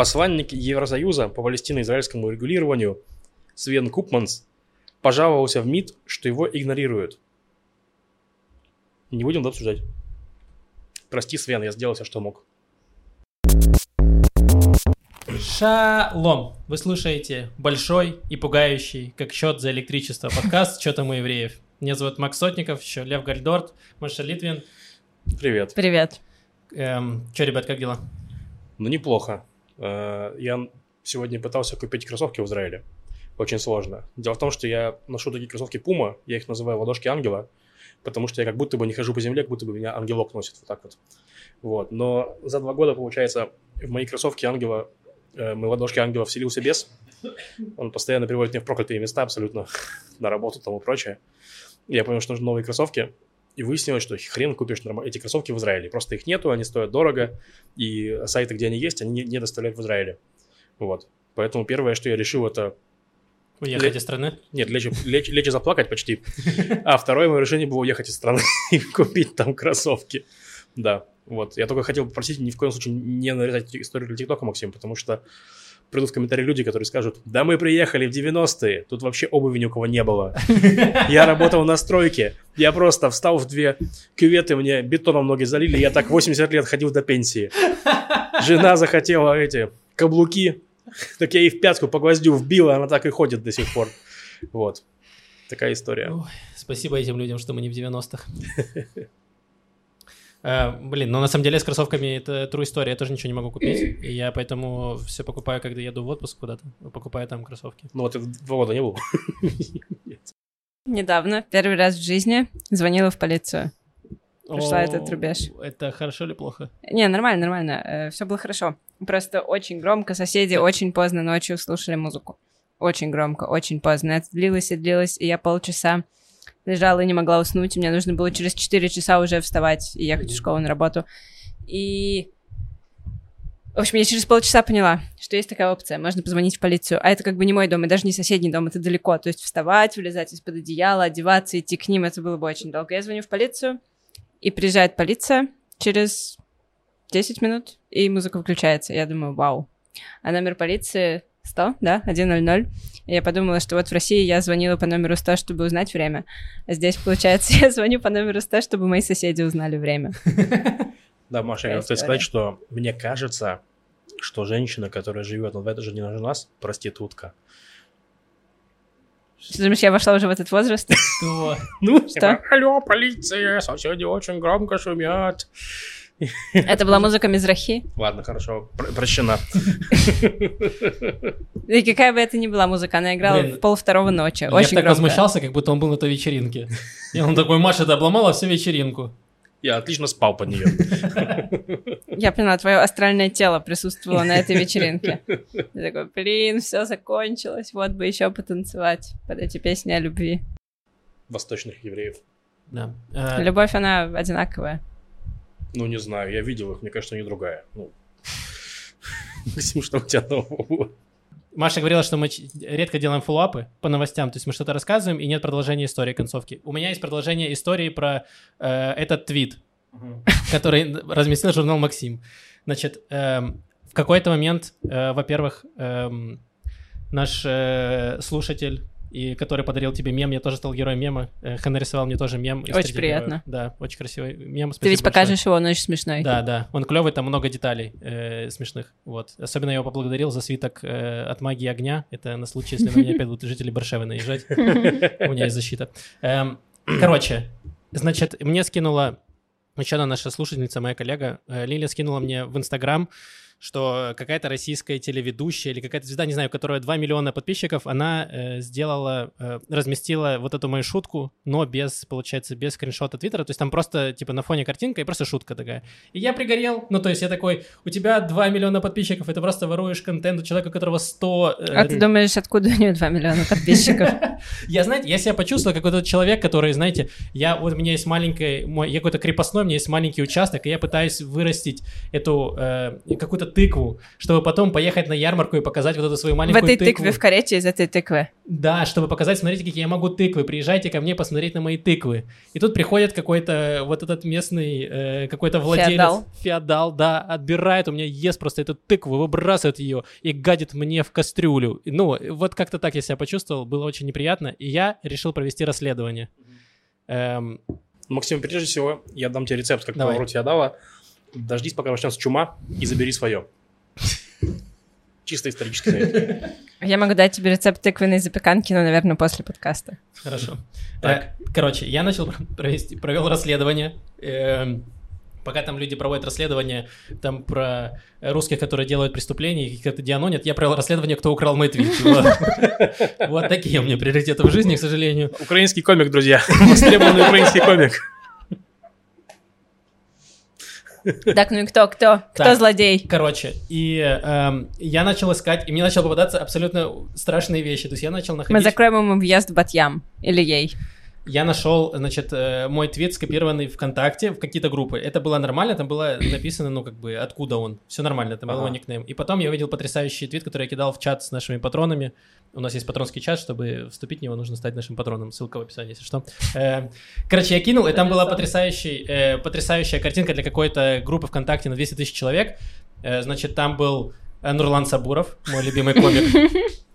Посланник Евросоюза по палестино-израильскому регулированию Свен Купманс пожаловался в МИД, что его игнорируют. Не будем это обсуждать. Прости, Свен, я сделал все, что мог. Шалом! Вы слушаете большой и пугающий, как счет за электричество, подкаст «Что там у евреев». Меня зовут Макс Сотников, еще Лев Гальдорт, Маша Литвин. Привет. Привет. Эм, что, ребят, как дела? Ну, неплохо. Э, Я сегодня пытался купить кроссовки в Израиле. Очень сложно. Дело в том, что я ношу такие кроссовки Puma, я их называю ладошки ангела, потому что я как будто бы не хожу по земле, как будто бы меня ангелок носит вот так вот. Вот. Но за два года, получается, в мои кроссовки ангела, э, мои ладошки ангела вселился бес. Он постоянно приводит меня в проклятые места абсолютно, на работу и тому прочее. Я понял, что нужны новые кроссовки, и выяснилось, что хрен купишь норм- эти кроссовки в Израиле. Просто их нету, они стоят дорого, и сайты, где они есть, они не, не доставляют в Израиле. Вот. Поэтому первое, что я решил, это Уехать Ле- из страны? нет, лечь, лечь, лечь и заплакать почти. А второе мое решение было уехать из страны и купить там кроссовки. Да, вот. Я только хотел попросить ни в коем случае не нарезать историю для ТикТока, Максим, потому что придут в комментарии люди, которые скажут, да мы приехали в 90-е, тут вообще обуви ни у кого не было. Я работал на стройке, я просто встал в две кюветы, мне бетоном ноги залили, я так 80 лет ходил до пенсии. Жена захотела эти каблуки, так я ей в пятку по гвоздю вбил, и она так и ходит до сих пор. Вот. Такая история. Ой, спасибо этим людям, что мы не в 90-х. Э, блин, но на самом деле с кроссовками это true история, я тоже ничего не могу купить, и я поэтому все покупаю, когда еду в отпуск куда-то, покупаю там кроссовки. Ну вот это два года не было. Недавно, первый раз в жизни, звонила в полицию. Прошла этот рубеж. Это хорошо или плохо? Не, нормально, нормально. все было хорошо. Просто очень громко. Соседи очень поздно ночью слушали музыку. Очень громко, очень поздно. Это длилось и длилось, и я полчаса лежала и не могла уснуть. Мне нужно было через 4 часа уже вставать и ехать в школу на работу. И... В общем, я через полчаса поняла, что есть такая опция. Можно позвонить в полицию. А это как бы не мой дом, и даже не соседний дом, это далеко. То есть вставать, вылезать из-под одеяла, одеваться, идти к ним, это было бы очень долго. Я звоню в полицию, и приезжает полиция через 10 минут, и музыка включается. Я думаю, вау. А номер полиции 100, да, 100. И я подумала, что вот в России я звонила по номеру 100, чтобы узнать время. А здесь, получается, я звоню по номеру 100, чтобы мои соседи узнали время. Да, Маша, я хотел сказать, что мне кажется, что женщина, которая живет в это же не у нас, проститутка. Что, думаешь, я вошла уже в этот возраст? Что? Ну, Что? Алло, полиция, соседи очень громко шумят. Это была музыка Мизрахи. Ладно, хорошо, пр- прощена. И какая бы это ни была музыка, она играла Блин, в пол второго ночи. Я Очень так громко. возмущался, как будто он был на той вечеринке. И он такой, Маша, ты обломала всю вечеринку. Я отлично спал под нее. Я поняла, твое астральное тело присутствовало на этой вечеринке. Ты такой, блин, все закончилось, вот бы еще потанцевать под эти песни о любви. Восточных евреев. Да. Э, Любовь, она одинаковая. Ну, не знаю, я видел их, мне кажется, они другая. Ну, Максим, что у тебя нового? Маша говорила, что мы редко делаем фоллоуапы по новостям, то есть мы что-то рассказываем, и нет продолжения истории концовки. У меня есть продолжение истории про э, этот твит, который разместил журнал «Максим». Значит, эм, в какой-то момент, э, во-первых, эм, наш э, слушатель, и который подарил тебе мем, я тоже стал героем мема, э, Хэн нарисовал мне тоже мем. Очень приятно. героев. Да, очень красивый мем. Ты спасибо ведь большое. покажешь его, он очень смешной. Да, да, он клевый, там много деталей э, смешных. Вот. Особенно я его поблагодарил за свиток э, от магии огня. Это на случай, если на меня опять будут жители Баршевы наезжать. У меня есть защита. Эм, Короче, значит, мне скинула еще одна наша слушательница, моя коллега, э, Лиля скинула мне в Инстаграм, что какая-то российская телеведущая или какая-то звезда, не знаю, у которой 2 миллиона подписчиков, она э, сделала, э, разместила вот эту мою шутку, но без, получается, без скриншота Твиттера, то есть там просто, типа, на фоне картинка и просто шутка такая. И я пригорел, ну, то есть я такой, у тебя 2 миллиона подписчиков, и ты просто воруешь контент у человека, у которого 100... э, А ты думаешь, откуда у него 2 миллиона подписчиков? я, знаете, я себя почувствовал как вот этот человек, который, знаете, я, вот у меня есть маленький, мой, я какой-то крепостной, у меня есть маленький участок, и я пытаюсь вырастить эту, э, какую-то тыкву, чтобы потом поехать на ярмарку и показать вот эту свою В маленькую этой тыкву. тыкве, в карете из этой тыквы. Да, чтобы показать, смотрите, какие я могу тыквы, приезжайте ко мне посмотреть на мои тыквы. И тут приходит какой-то вот этот местный, э, какой-то владелец, Феодал. феодал, да, отбирает у меня, ест просто эту тыкву, выбрасывает ее и гадит мне в кастрюлю. И, Ну, вот как-то так я себя почувствовал, было очень неприятно, и я решил провести расследование. Эм, Максим, прежде всего, я дам тебе рецепт, как Давай. поворот феодала. Дождись, пока начнется чума, и забери свое. Чисто исторический совет. Я могу дать тебе рецепт тыквенной запеканки, но, наверное, после подкаста. Хорошо. Так. Э, Короче, я начал провести, провел расследование. Эм, Пока там люди проводят расследование там про русских, которые делают преступления, и как-то дианонят, я провел расследование, кто украл мой твит. Вот. Вот такие у меня приоритеты в жизни, к сожалению. Украинский комик, друзья. Востребованный украинский комик. Так, ну и кто, кто? Кто Так. злодей? Короче, и эм, я начал искать, и мне начал попадаться абсолютно страшные вещи. То есть я начал находить... Мы закроем ему въезд в Батьям. Или ей. Я нашел, значит, э, мой твит скопированный ВКонтакте в какие-то группы. Это было нормально, там было написано, ну, как бы, откуда он. Все нормально, там был Ага. его никнейм. И потом я увидел потрясающий твит, который я кидал в чат с нашими патронами. У нас есть патронский чат, чтобы вступить в него, нужно стать нашим патроном. Ссылка в описании, если что. Э, Короче, я кинул, и там была потрясающий, э, потрясающая картинка для какой-то группы ВКонтакте на 200 тысяч человек. Значит, там был Нурлан Сабуров, мой любимый комик.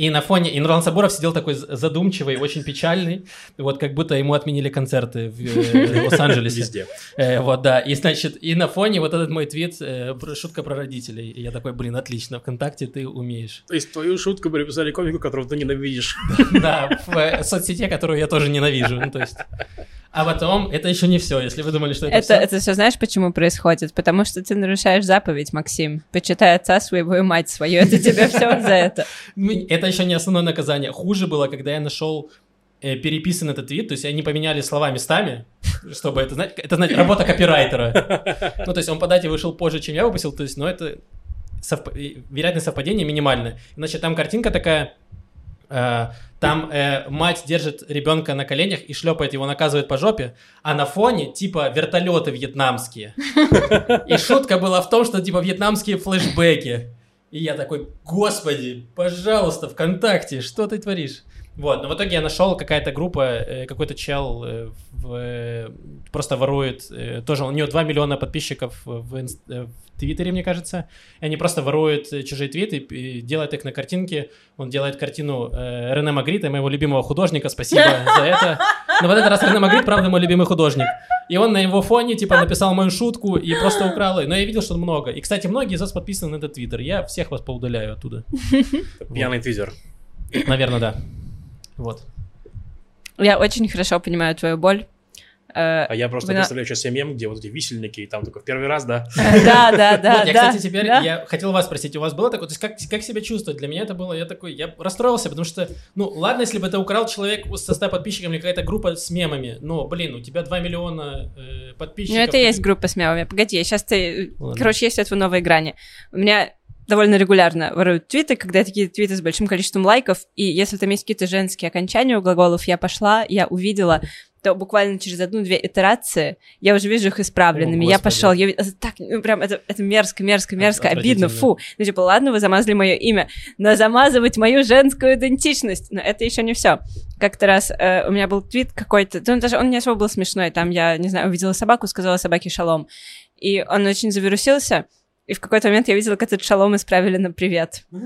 И на фоне, и Нурлан Сабуров сидел такой задумчивый, очень печальный, вот как будто ему отменили концерты в э, Лос-Анджелесе. Везде. Э, вот, да, и значит, и на фоне вот этот мой твит, э, шутка про родителей. И я такой, блин, отлично, ВКонтакте ты умеешь. То есть твою шутку переписали комику, которого ты ненавидишь. Да, в соцсети, которую я тоже ненавижу, ну то есть. А потом, это еще не все, если вы думали, что это, Это, всё. это все знаешь, почему происходит? Потому что ты нарушаешь заповедь, Максим. Почитай отца своего и мать свою. Это тебе все за это. Ну, Это еще не основное наказание. Хуже было, когда я нашел э, переписан этот твит, то есть они поменяли слова местами, чтобы это знать, это знать, работа копирайтера. Ну, то есть он по дате вышел позже, чем я выпустил, то есть, но это совп- вероятность совпадения минимальная. Значит, там картинка такая, там э, мать держит ребенка на коленях и шлепает его, наказывает по жопе, а на фоне типа вертолеты вьетнамские. И шутка была в том, что типа вьетнамские флешбеки. И я такой, господи, пожалуйста, ВКонтакте, что ты творишь? Вот, но в итоге я нашел какая-то группа, э, какой-то чел э, в, э, просто ворует, тоже у него 2 миллиона подписчиков в, инст- в Твиттере, мне кажется, и они просто воруют чужие твиты и делают их на картинке. Он делает картину э, Рене Магрита, моего любимого художника, спасибо за это. Но в этот раз Рене Магрит, правда, мой любимый художник. И он на его фоне, типа, написал мою шутку и просто украл ее. Но я видел, что много. И, кстати, многие из вас подписаны на этот твиттер. Я всех вас поудаляю оттуда. Пьяный твизер. Наверное, да. Вот. Я очень хорошо понимаю твою боль. Э, А я просто Вы представляю сейчас себе мем, где вот эти висельники, и там только в первый раз, да? Да, да, да, вот, я, кстати, теперь, я хотел вас спросить, у вас было такое, то есть как, как себя чувствовать? Для меня это было, я такой, я расстроился, потому что, ну, ладно, если бы это украл человек со 100 подписчиками или какая-то группа с мемами, но, блин, у тебя 2 миллиона э, Ну, подписчиков. это и есть группа с мемами. Погоди, сейчас ты... Ладно. Короче, есть это в новой грани. У меня довольно регулярно воруют твиты, когда такие твиты с большим количеством лайков, и если там есть какие-то женские окончания у глаголов, я пошла, я увидела, то буквально через одну-две итерации я уже вижу их исправленными. О, я пошел, я это так, ну, прям, это, это мерзко, мерзко, мерзко, обидно, Отвратительно. фу. Ну, типа, ладно, вы замазали мое имя, но замазывать мою женскую идентичность, но это еще не все. Как-то раз э, у меня был твит какой-то, ну, даже он не особо был смешной, там я, не знаю, увидела собаку, сказала собаке шалом, и он очень завирусился, и в какой-то момент я видела, как этот шалом исправили на привет. Вы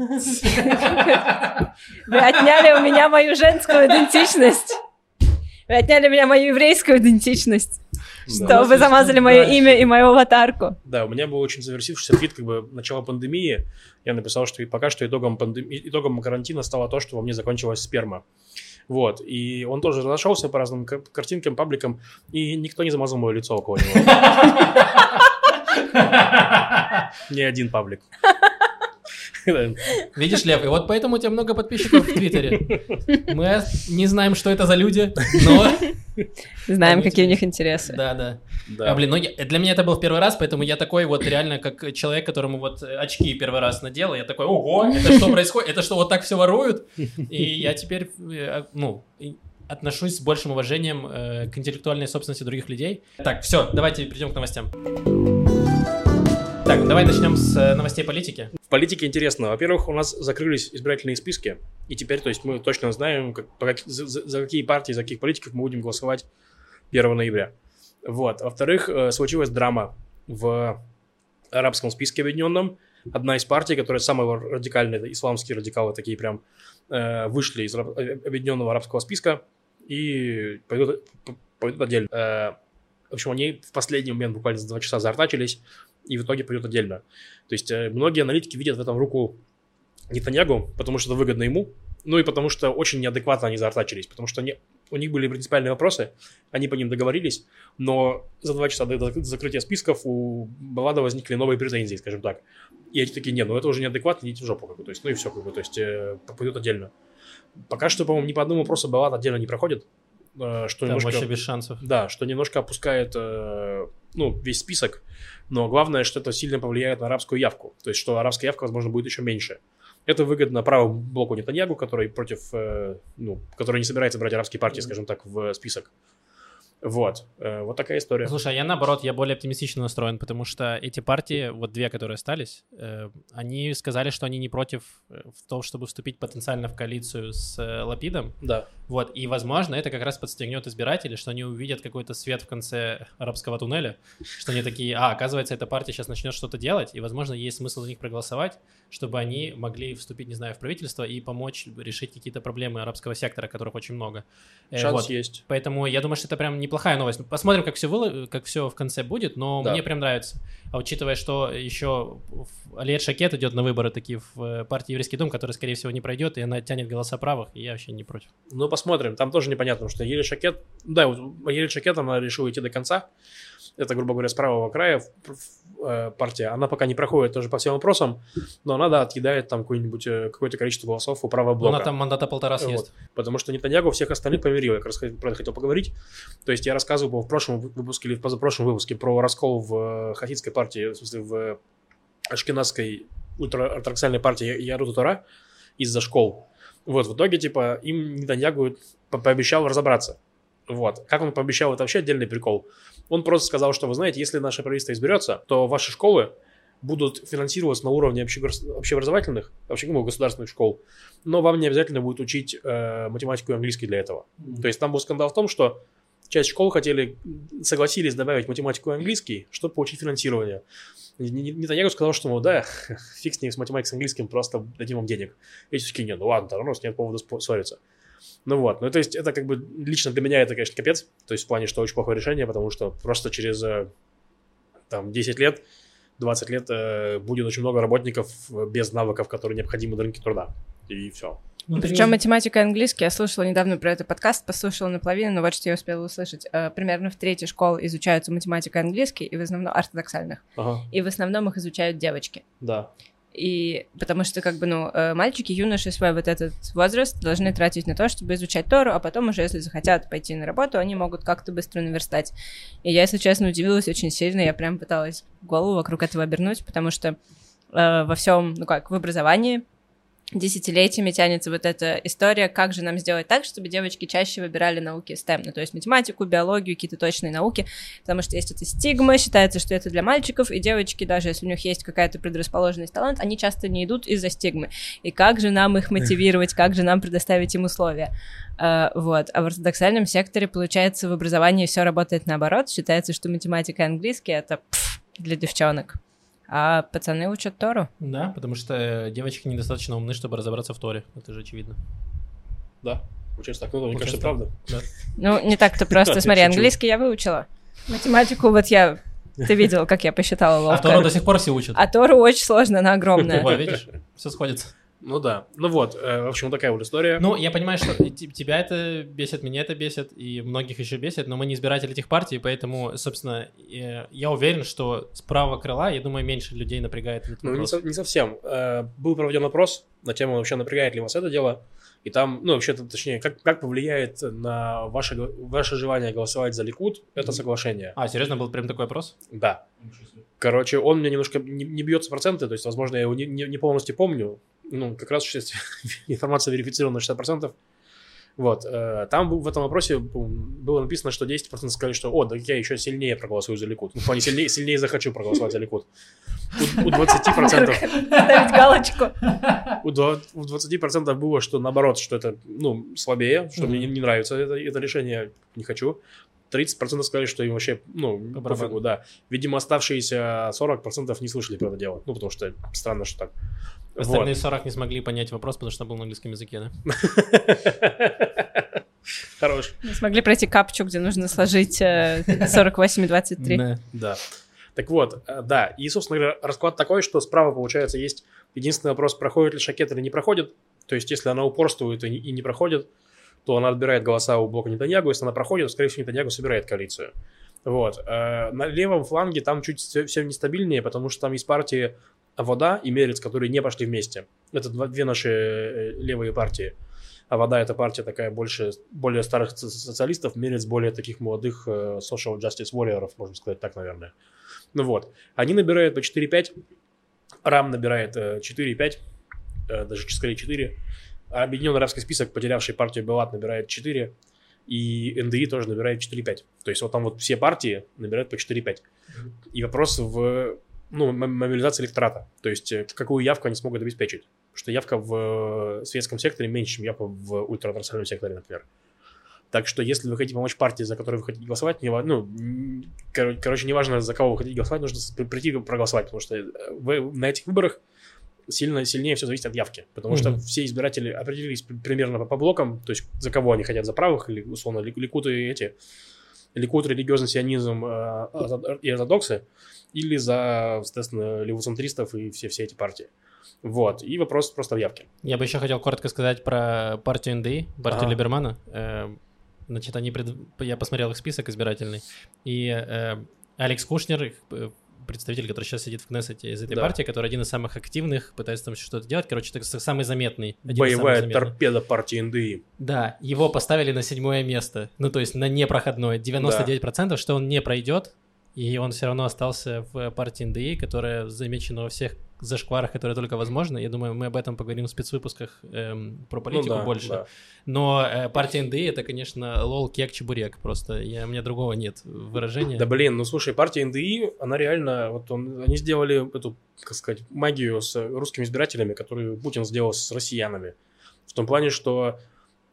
отняли у меня мою женскую идентичность. Вы отняли у меня мою еврейскую идентичность. Да. Что вы замазали мое имя и мою аватарку. Да, у меня был очень завершившийся твит, как бы начало пандемии. Я написал, что и пока что итогом, пандемии, итогом карантина стало то, что во мне закончилась сперма. Вот, и он тоже разошелся по разным ка- картинкам, пабликам, и никто не замазал мое лицо около него. Ни один паблик. Видишь, Лев, и вот поэтому у тебя много подписчиков в Твиттере. Мы не знаем, что это за люди, но... Знаем, какие у них интересы. Да, да. Да. А, блин, ну я- для меня это был в первый раз, поэтому я такой вот реально как человек, которому вот очки первый раз надел, я такой, ого, это что происходит? Это что, вот так все воруют? И я теперь, э, ну, отношусь с большим уважением э, к интеллектуальной собственности других людей. Так, все, давайте перейдем к новостям. Так, давай начнем с э, новостей политики. В политике интересно. Во-первых, у нас закрылись избирательные списки, и теперь, то есть, мы точно знаем, как, как- за, за- какие партии, за каких политиков мы будем голосовать 1 ноября. Вот. Во-вторых, э, случилась драма в арабском списке объединенном. Одна из партий, которая самая радикальная, это исламские радикалы, такие прям, э, вышли из объединенного арабского списка и пойдут, пойдут отдельно. В общем, они в последний момент буквально за два часа заортачились, и в итоге пойдут отдельно. То есть э, многие аналитики видят в этом руку Нетаньягу, потому что это выгодно ему, ну и потому что очень неадекватно они заортачились, потому что они, у них были принципиальные вопросы, они по ним договорились, но за два часа до, закрытия списков у Балада возникли новые претензии, скажем так. И эти такие, не, ну это уже неадекватно, идите в жопу, как бы, то есть, ну и все, как бы, то есть, э, пойдут отдельно. Пока что, по-моему, ни по одному вопросу Балад отдельно не проходит, э, что Там немножко... вообще без шансов. Да, что немножко опускает, э, ну, весь список, но главное, что это сильно повлияет на арабскую явку. То есть, что арабская явка, возможно, будет еще меньше. Это выгодно правому блоку Нетаньягу, который против, э, ну, который не собирается брать арабские партии, скажем так, в список. Вот. Э, вот такая история. Слушай, а я наоборот, я более оптимистично настроен, потому что эти партии, вот две, которые остались, э, они сказали, что они не против э, в том, чтобы вступить потенциально в коалицию с Лапидом. Да. Вот, и, возможно, это как раз подстегнет избирателей, что они увидят какой-то свет в конце арабского туннеля, что они такие, а, оказывается, эта партия сейчас начнет что-то делать, и, возможно, есть смысл за них проголосовать, чтобы они могли вступить, не знаю, в правительство и помочь решить какие-то проблемы арабского сектора, которых очень много. Э, Шанс вот. есть. Поэтому я думаю, что это прям неплохая новость. Ну, Посмотрим, как все, выло... как все в конце будет, но Да. мне прям нравится. А учитывая, что еще Алиет Шакет идет на выборы такие в э, партии Еврейский дом, который, скорее всего, не пройдет, и она тянет голоса правых, и я вообще не против. Ну, посмотрим. Там тоже непонятно, потому что Еле Шакет... Да, вот Еле Шакет, она решила идти до конца. Это, грубо говоря, с правого края э, партия. Она пока не проходит тоже по всем вопросам, но она, да, отъедает там какое-нибудь, э, какое-то количество голосов у правого блока. она там мандата полтора съест. Потому что Нетаньягу всех остальных помирил. Я как раз про это хотел поговорить. То есть я рассказывал в прошлом вы- выпуске или в позапрошлом выпуске про раскол в э, хасидской партии, в смысле в ашкенадской ультраортодоксальной партии Яруда Тора из-за школ. Вот, в итоге, типа, им Нетаньягу по- пообещал разобраться. Вот. Как он пообещал, это вообще отдельный прикол. Он просто сказал, что, вы знаете, если наше правительство изберется, то ваши школы будут финансироваться на уровне общеобразовательных, вообще, ну, государственных школ, но вам не обязательно будет учить э, математику и английский для этого. То есть там был скандал в том, что часть школ хотели, согласились добавить математику и английский, чтобы получить финансирование. Нетаньягу сказал, что, мол, да, фиг с ним, с математикой, с английским, просто дадим вам денег. Эти такие, нет, ну ладно, у нас нет повода ссориться. Ну вот, ну то есть это как бы лично для меня это, конечно, капец. То есть в плане, что очень плохое решение, потому что просто через э, там 10 лет, 20 лет э, будет очень много работников э, без навыков, которые необходимы на рынке труда. И все. Ну, Причем математика и английский. Я слушала недавно про этот подкаст, послушала наполовину, но вот что я успела услышать. Э, Примерно в третьей школе изучаются математика и английский, и в основном ортодоксальных. Ага, И в основном их изучают девочки. да. И потому что, как бы, ну, э, мальчики, юноши свой вот этот возраст должны тратить на то, чтобы изучать Тору, а потом уже, если захотят пойти на работу, они могут как-то быстро наверстать. И я, если честно, удивилась очень сильно, я прям пыталась голову вокруг этого обернуть, потому что э, во всем, ну как, в образовании десятилетиями тянется вот эта история, как же нам сделать так, чтобы девочки чаще выбирали науки STEM, ну, то есть математику, биологию, какие-то точные науки, потому что есть эта стигма, считается, что это для мальчиков, и девочки, даже если у них есть какая-то предрасположенность, талант, они часто не идут из-за стигмы. И как же нам их мотивировать, как же нам предоставить им условия? А, вот. А в ортодоксальном секторе, получается, в образовании все работает наоборот. Считается, что математика и английский — это пф, для девчонок. А пацаны учат Тору. Да, потому что э, девочки недостаточно умны, чтобы разобраться в Торе. Это же очевидно. Да, получается так. Ну, мне кажется, правда. Ну, не так-то просто. Смотри, английский я выучила. Математику вот я... Ты видел, как я посчитала А ловко. Тору до сих пор все учат. А Тору очень сложно, она огромная. Ой, видишь, все сходится. Ну да. Ну вот, э, в общем, такая вот история. Ну, я понимаю, что тебя это бесит, меня это бесит, и многих еще бесит, но мы не избиратели этих партий, поэтому, собственно, э, я уверен, что с правого крыла, я думаю, меньше людей напрягает этот Ну, не, со- не совсем. Э, Был проведен опрос на тему, вообще напрягает ли вас это дело. И там, ну, вообще, точнее, как, как повлияет на ваше, ваше желание голосовать за Ликуд это соглашение. А, серьезно, был прям такой опрос? Да. Короче, он мне немножко не, не бьется проценты, то есть, возможно, я его не, не- не полностью помню. Ну, как раз информация верифицирована на 60%. Вот, э, там в этом вопросе было написано, что 10% сказали, что, о, да я еще сильнее проголосую за Ликут. Ну, в плане, сильнее, сильнее захочу проголосовать за Ликут. У, у 20%... Ставить галочку. У, два- у 20% было, что наоборот, что это, ну, слабее, что мне не, не нравится это, это решение, не хочу. 30% сказали, что им вообще, ну, По пофигу, да. Видимо, оставшиеся 40% не слышали про это дело. Ну, потому что странно, что так. Остальные 40 не смогли понять вопрос, потому что был на английском языке, да? Хорош. Не смогли пройти капчу, где нужно сложить э, 48 и 23. Да. Так вот, э, да, и, собственно говоря, расклад такой, что справа, получается, есть единственный вопрос, проходит ли Шакет или не проходит. То есть, если она упорствует и не проходит, то она отбирает голоса у блока Нетаньягу. Если она проходит, то, скорее всего, Нетаньягу собирает коалицию. Вот. Э, На левом фланге там чуть все, нестабильнее, потому что там есть партии Вода и Мерец, которые не пошли вместе. Это две наши э, левые партии. А Вода это партия такая больше, более старых соци- социалистов, Мерец более таких молодых э, social justice warriors, можно сказать так, наверное. Ну вот. Они набирают по 4-5, Рам набирает э, 4-5, э, даже скорее 4. Объединенный арабский список, потерявший партию Белат, набирает 4. И НДИ тоже набирает 4-5. То есть вот там вот все партии набирают по 4-5. И вопрос в ну, мобилизации электората. То есть э, какую явку они смогут обеспечить. Потому что явка в э, светском секторе меньше, чем явка в ультранациональном секторе, например. Так что если вы хотите помочь партии, за которую вы хотите голосовать, не, ну, короче, неважно, за кого вы хотите голосовать, нужно прийти проголосовать, потому что э, вы на этих выборах сильно сильнее все зависит от явки, потому что Мгм. все избиратели определились при- примерно по, по блокам, то есть за кого они хотят, за правых или условно ли- ликуты и эти, ликут, религиозный сионизм э, ортод- и ортодоксы, или за, соответственно, левоцентристов и все, все эти партии. Вот, и вопрос просто в явке. Я бы еще хотел коротко сказать про партию НДИ, партию Ага. Либермана. Э, Значит, они пред- я посмотрел их список избирательный, и э, Алекс Кушнер, э, представитель, который сейчас сидит в Кнессете из этой Да. партии, который один из самых активных, пытается там что-то делать. Короче, с- самый заметный. самых Боевая заметных. торпеда партии НДИ. Да, его поставили на седьмое место. Ну, то есть на непроходное. 99%, что он не пройдет. И он все равно остался в партии НДИ, которая замечена во всех зашкварах, которые только возможно. Я думаю, мы об этом поговорим в спецвыпусках эм, про политику Ну да, больше. да. Но э, партия НДИ это, конечно, лол, кек, чебурек. Просто я, у меня другого нет выражения. Да блин, ну слушай, партия НДИ, она реально, вот он, они сделали эту, как сказать, магию с русскими избирателями, которую Путин сделал с россиянами. В том плане, что,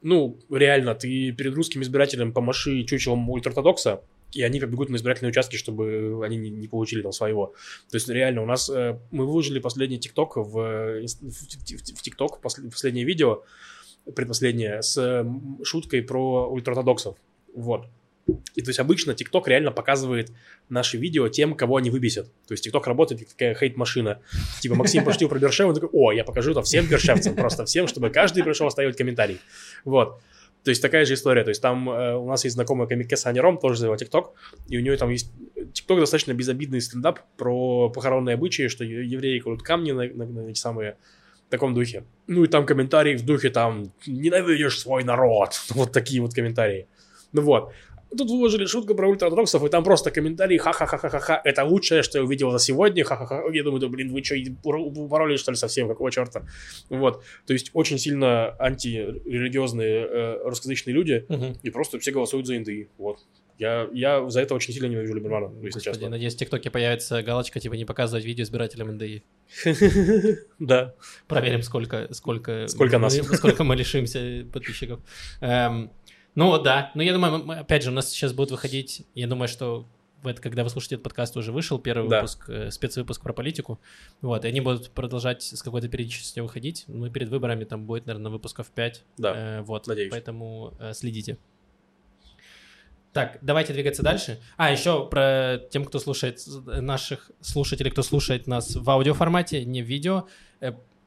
ну, реально, ты перед русским избирателем помаши чучелом ультраортодокса, и они побегут на избирательные участки, чтобы они не, не получили там своего. То есть реально у нас э, мы выложили последний ТикТок в, э, в, ТикТок, посл- последнее видео, предпоследнее, с шуткой про ультраортодоксов. Вот. И то есть обычно ТикТок реально показывает наши видео тем, кого они выбесят. То есть ТикТок работает как такая хейт-машина. Типа Максим пошутил про Бершева, он такой, о, я покажу это всем бершевцам, просто всем, чтобы каждый пришел оставить комментарий. Вот. То есть такая же история. То есть там э, у нас есть знакомая комикеса Аня Ром, тоже завела ТикТок, и у нее там есть... ТикТок достаточно безобидный стендап про похоронные обычаи, что евреи кладут камни на, на- на эти самые в таком духе. Ну и там комментарии в духе там «Ненавидишь свой народ». Вот такие вот комментарии. Ну вот. Тут выложили шутку про ультраортодоксов, и там просто комментарии ха-ха-ха-ха-ха, это лучшее, что я увидел за сегодня, ха-ха-ха. Я думаю, да блин, вы что, упороли что ли совсем, какого черта? Вот. То есть очень сильно антирелигиозные э, русскоязычные люди, Мгм. и просто все голосуют за НДИ. Вот. Я, я за это очень сильно ненавижу Либермана, ну, если Господи, честно. надеюсь, в ТикТоке появится галочка, типа, не показывать видео избирателям НДИ. Да. Проверим, сколько, сколько, нас. сколько мы лишимся подписчиков. Ну да, ну я думаю, мы- опять же, у нас сейчас будет выходить, я думаю, что в это, когда вы слушаете этот подкаст, уже вышел первый Да. выпуск, э, спецвыпуск про политику. Вот, и они будут продолжать с какой-то периодичностью выходить. Ну и перед выборами там будет, наверное, выпусков 5. Да, вот, надеюсь. Поэтому э, следите. Так, давайте двигаться дальше. А, еще про тем, кто слушает э, наших слушателей, кто слушает нас в аудиоформате, не в видео.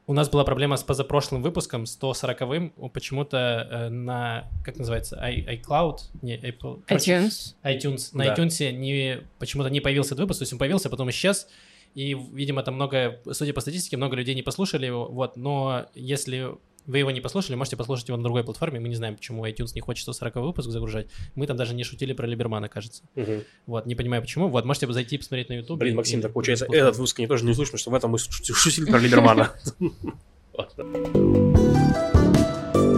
У нас была проблема с позапрошлым выпуском, 140-м. Почему-то э, на, как называется, i- iCloud, не Apple, iTunes. iTunes. На Да. iTunes не, почему-то не появился этот выпуск, то есть он появился, потом исчез. И, видимо, там много, судя по статистике, много людей не послушали его. Вот, но если вы его не послушали, можете послушать его на другой платформе. Мы не знаем, почему iTunes не хочет 140 выпуск загружать. Мы там даже не шутили про Либермана, кажется. Мгм. Вот, не понимаю почему. Вот, можете зайти и посмотреть на YouTube. Блин, и- Максим, и- так получается, и- этот выпуск не тоже не слышно, что в этом мы шу- шутили про Либермана.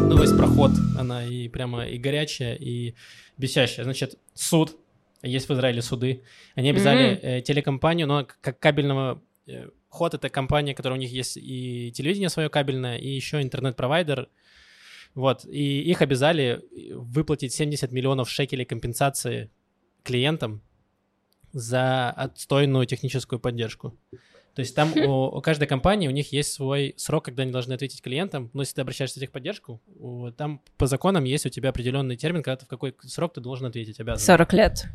Новость про ход, она и прямо и горячая, и бесящая. Значит, суд, есть в Израиле суды, они обязали э, телекомпанию, но как кабельного... Ход — это компания, которая у них есть и телевидение свое кабельное, и еще интернет-провайдер. Вот, и их обязали выплатить 70 миллионов шекелей компенсации клиентам за отстойную техническую поддержку. То есть там у, у каждой компании у них есть свой срок, когда они должны ответить клиентам. Но если ты обращаешься в техподдержку, у- там по законам есть у тебя определенный термин, когда ты в какой срок ты должен ответить, обязан. 40 лет.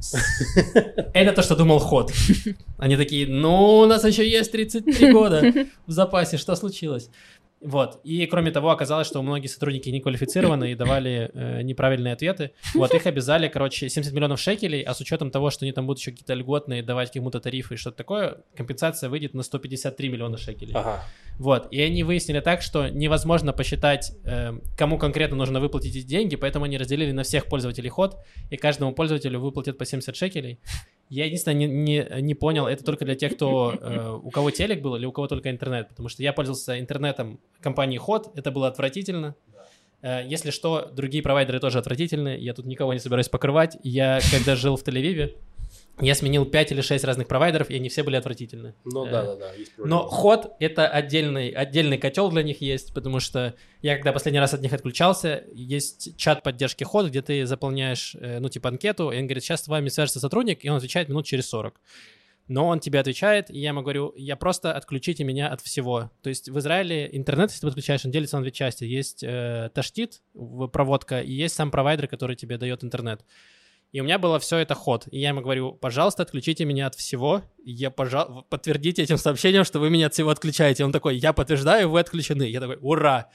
Это то, что думал ход. Они такие, ну, у нас еще есть 33 года в запасе, что случилось? Вот. И кроме того, оказалось, что многие сотрудники не квалифицированы и давали э, неправильные ответы. Вот их обязали, короче, 70 миллионов шекелей, а с учетом того, что они там будут еще какие-то льготные давать кому-то тарифы и что-то такое, компенсация выйдет на 153 миллиона шекелей. Ага. Вот, и они выяснили так, что невозможно посчитать, э, кому конкретно нужно выплатить эти деньги, поэтому они разделили на всех пользователей ход, и каждому пользователю выплатят по 70 шекелей. Я единственное не, не, не понял, это только для тех, кто, э, у кого телек был или у кого только интернет, потому что я пользовался интернетом компании Ход, это было отвратительно. Э, Если что, другие провайдеры тоже отвратительны, я тут никого не собираюсь покрывать. Я, когда жил в Тель-Авиве, я сменил 5 или 6 разных провайдеров, и они все были отвратительны. Ну Э, да, да, да. но ход это отдельный, отдельный котел для них есть, потому что я когда последний раз от них отключался, есть чат поддержки ход, где ты заполняешь, э, ну, типа анкету, и он говорит, сейчас с вами свяжется сотрудник, и он отвечает минут через 40. Но он тебе отвечает, и я ему говорю, я просто отключите меня от всего. То есть в Израиле интернет, если ты подключаешь, он делится на две части. Есть э, таштит, проводка, и есть сам провайдер, который тебе дает интернет. И у меня было все это ход. И я ему говорю, пожалуйста, отключите меня от всего. Я, пожалуйста, подтвердите этим сообщением, что вы меня от всего отключаете. Он такой, я подтверждаю, вы отключены. Я такой, ура!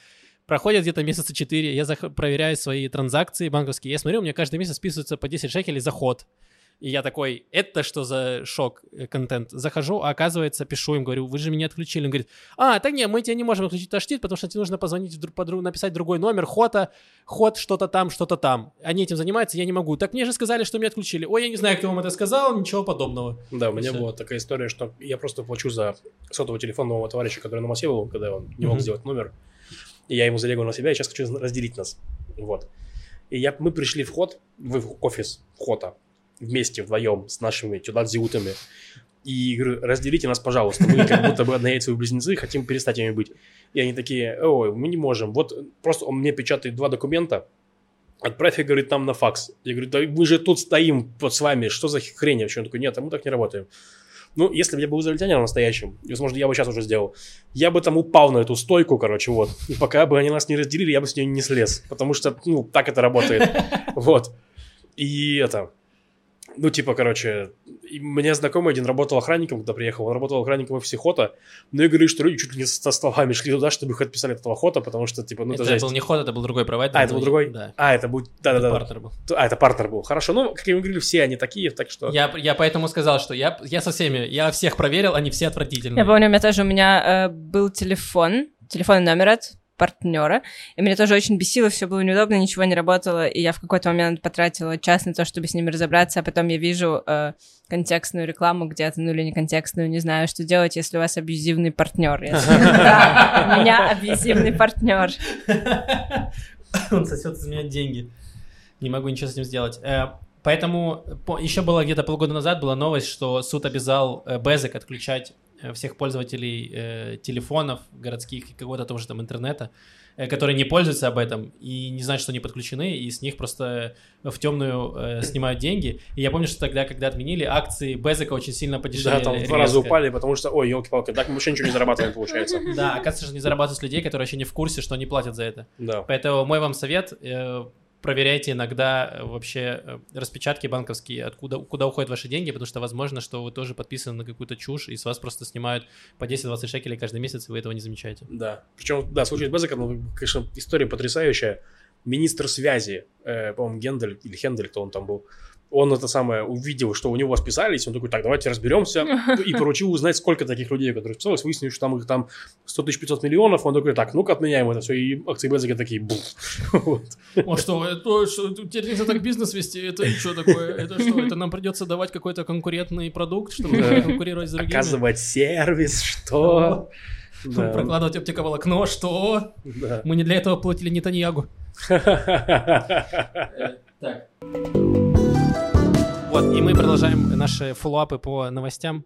Проходит где-то месяца 4, я зах- проверяю свои транзакции банковские. Я смотрю, у меня каждый месяц списывается по 10 шекелей за ход. И я такой, это что за шок э, контент? Захожу, а оказывается, пишу им, говорю, вы же меня отключили. Он говорит, а, так нет, мы тебе не можем отключить таштит, потому что тебе нужно позвонить, друг- подру- написать другой номер, хота, ход что-то там, что-то там. Они этим занимаются, я не могу. Так мне же сказали, что меня отключили. Ой, я не знаю, кто вам это сказал, ничего подобного. Да, у меня была такая история, что я просто плачу за сотовый телефон нового товарища, который на Москве был, когда он не мог Мгм. сделать номер. И я ему залегу на себя, и сейчас хочу разделить нас. Вот. И я, мы пришли в ход, в офис Хота, вместе, вдвоем, с нашими тюдат-зиутами. И говорю, разделите нас, пожалуйста. Мы как будто бы однояйцевые близнецы, хотим перестать ими быть. И они такие, ой, мы не можем. Вот просто он мне печатает два документа, отправь, я, говорит, нам на факс. Я говорю, да мы же тут стоим вот с вами, что за хрень вообще? Он такой, нет, а мы так не работаем. Ну, если бы я был израильтянином настоящим, возможно, я бы сейчас уже сделал, я бы там упал на эту стойку, короче, вот. И пока бы они нас не разделили, я бы с нее не слез. Потому что, ну, так это работает. Вот. И это... Ну, типа, короче, меня знакомый один работал охранником, когда приехал. Он работал охранником в офисе Хота. Ну, и говорит, что люди чуть ли не со словами шли туда, чтобы их отписали от этого Хота, потому что, типа, ну, это, это жесть. был не ход, это был другой провайдер. А, это был другой? Да. А, это будет... Это Да-да-да. партнер был. А, это партнер был. Хорошо. Ну, как я говорили, все они такие, так что... Я, я поэтому сказал, что я, я со всеми, я всех проверил, они все отвратительные. Я помню, у меня тоже у меня э, был телефон, телефонный номер от партнера, и меня тоже очень бесило, все было неудобно, ничего не работало, и я в какой-то момент потратила час на то, чтобы с ними разобраться, а потом я вижу э, контекстную рекламу где-то, ну или не контекстную, не знаю, что делать, если у вас абьюзивный партнер. Я такая, «Да, У меня абьюзивный партнер. Он сосет из меня деньги. Не могу ничего с этим сделать. Э, Поэтому по- еще было где-то полгода назад была новость, что суд обязал э, Безек отключать всех пользователей э, телефонов городских и какого-то того же там интернета, э, которые не пользуются об этом и не знают, что они подключены, и с них просто в темную э, снимают деньги. И я помню, что тогда, когда отменили, акции Безека очень сильно подешевели. Да, там в два раза упали, потому что, ой, елки-палки, так мы вообще ничего не зарабатываем, получается. Да, оказывается, что не зарабатывают с людей, которые вообще не в курсе, что они платят за это. Да. Поэтому мой вам совет, э, проверяйте иногда э, вообще э, распечатки банковские, откуда, куда уходят ваши деньги, потому что возможно, что вы тоже подписаны на какую-то чушь, и с вас просто снимают по 10-20 шекелей каждый месяц, и вы этого не замечаете. Да. Причем, да, случай с Безеком, ну, конечно, история потрясающая. Министр связи, э, по-моему, Гендель или Хендель, кто он там был, он это самое увидел, что у него списались, он такой, так, давайте разберемся, и поручил узнать, сколько таких людей, которые списались, выяснилось, что там их там 100 тысяч 500 миллионов, он такой, так, ну-ка отменяем это все, и акции Безека такие, буф. Вот. О, что, это, что, теперь нельзя так бизнес вести, это что такое? Это что, это нам придется давать какой-то конкурентный продукт, чтобы Да. конкурировать с другими? Оказывать сервис, что? Да. Прокладывать оптиковолокно, что? Да. Мы не для этого платили Нетаньяху. Так. Вот, и мы продолжаем наши follow-up ы по новостям.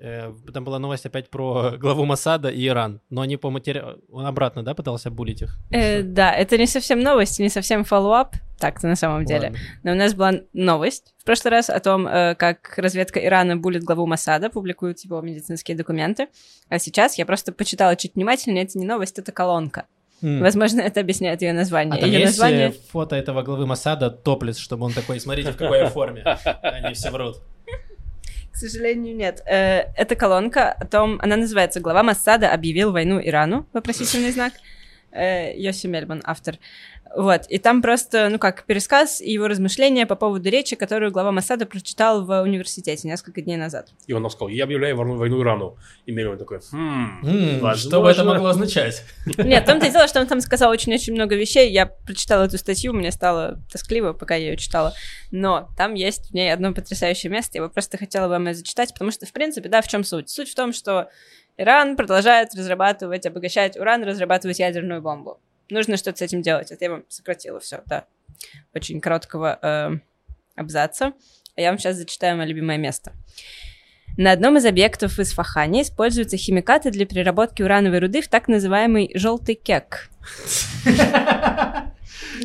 Э, Там была новость опять про главу Моссада и Иран. Но они по материалу... Он обратно, да, пытался булить их? Э, да, это не совсем новость, не совсем follow-up, так-то на самом деле. Ладно. Но у нас была новость в прошлый раз о том, э, как разведка Ирана булит главу Моссада, публикует его медицинские документы. А сейчас я просто почитала чуть внимательнее, это не новость, это колонка. М. Возможно, это объясняет ее А название. там Ее есть название... э, фото этого главы Масада топлес, чтобы он такой, смотрите, в какой форме. Они все врут. К сожалению, нет. Э, Это колонка о том, она называется «Глава Массада объявил войну Ирану», вопросительный знак. Э, Йоси Мельман, автор. Вот, и там просто, ну как, пересказ и его размышления по поводу речи, которую глава Массада прочитал в университете несколько дней назад. И он сказал, я объявляю войну, войну Ирану. И Мельман такой, хм, возможно. Что бы это могло означать? Нет, в том-то и дело, что он там сказал очень-очень много вещей. Я прочитала эту статью, мне стало тоскливо, пока я ее читала. Но там есть в ней одно потрясающее место, я бы просто хотела вам ее зачитать, потому что, в принципе, да, в чем суть? Суть в том, что Иран продолжает разрабатывать, обогащать уран, разрабатывать ядерную бомбу. Нужно что-то с этим делать. Это я вам сократила все, да. Очень короткого э, абзаца. А я вам сейчас зачитаю мое любимое место. На одном из объектов в Исфахане используются химикаты для переработки урановой руды в так называемый желтый кек.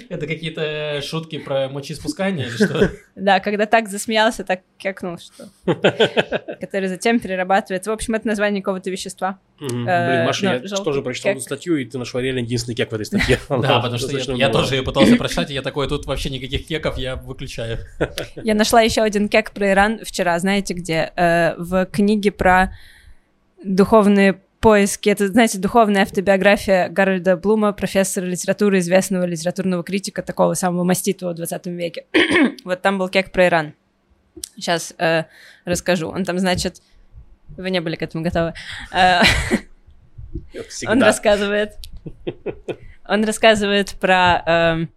Это какие-то шутки про мочеиспускание или что? Да, когда так засмеялся, так кекнул, что... Который затем перерабатывается. В общем, это название какого-то вещества. Э, Блин, Маша, ну, я желтый тоже прочитал эту статью, и ты нашла реально единственный кек в этой статье. Да, потому что я, я тоже ее пытался прочитать, и я такой, тут вообще никаких кеков, я выключаю. Я нашла еще один кек про Иран вчера, знаете где? Э, в книге про духовные поиски. Это, знаете, духовная автобиография Гарольда Блума, профессора литературы, известного литературного критика, такого самого маститого в 20 веке. вот там был кек про Иран. Сейчас э, расскажу. Он там, значит... Вы не были к этому готовы. Э. Он рассказывает. Он рассказывает про, эм,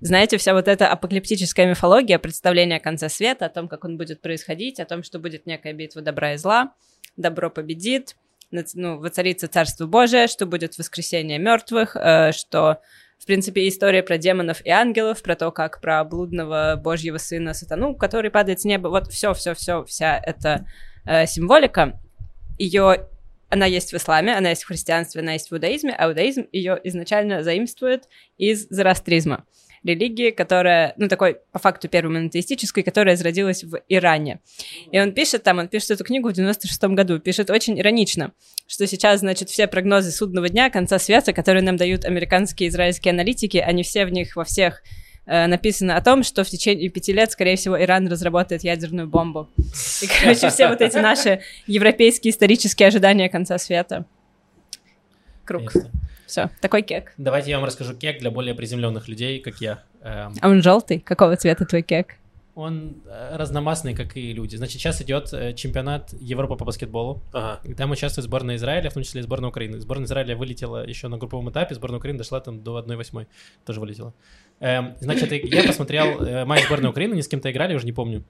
знаете, вся вот эта апокалиптическая мифология, представление о конце света, о том, как он будет происходить, о том, что будет некая битва добра и зла, добро победит, ну, воцарится Царство Божие, что будет воскресение мертвых, э, что, в принципе, история про демонов и ангелов, про то, как про блудного Божьего сына сатану, который падает с неба, вот все, все, все, вся эта э, символика, ее она есть в исламе, она есть в христианстве, она есть в иудаизме, а иудаизм ее изначально заимствует из зороастризма. Религии, которая, ну, такой, по факту, первой монотеистической, которая зародилась в Иране. И он пишет там, он пишет эту книгу в 96-м году, пишет очень иронично, что сейчас, значит, все прогнозы судного дня, конца света, которые нам дают американские и израильские аналитики, они все в них, во всех э, написано о том, что в течение пяти лет, скорее всего, Иран разработает ядерную бомбу. И, короче, все вот эти наши европейские исторические ожидания конца света. Круг. Все, такой кек. Давайте я вам расскажу кек для более приземленных людей, как я. Эм, А он желтый? Какого цвета твой кек? Он э, разномастный, как и люди. Значит, сейчас идет э, чемпионат Европы по баскетболу. Ага. Там участвует сборная Израиля, в том числе и сборная Украины. Сборная Израиля вылетела еще на групповом этапе, сборная Украины дошла там до 1-8, тоже вылетела. Эм, значит, я посмотрел э, матч сборной Украины, они с кем-то играли, уже не помню.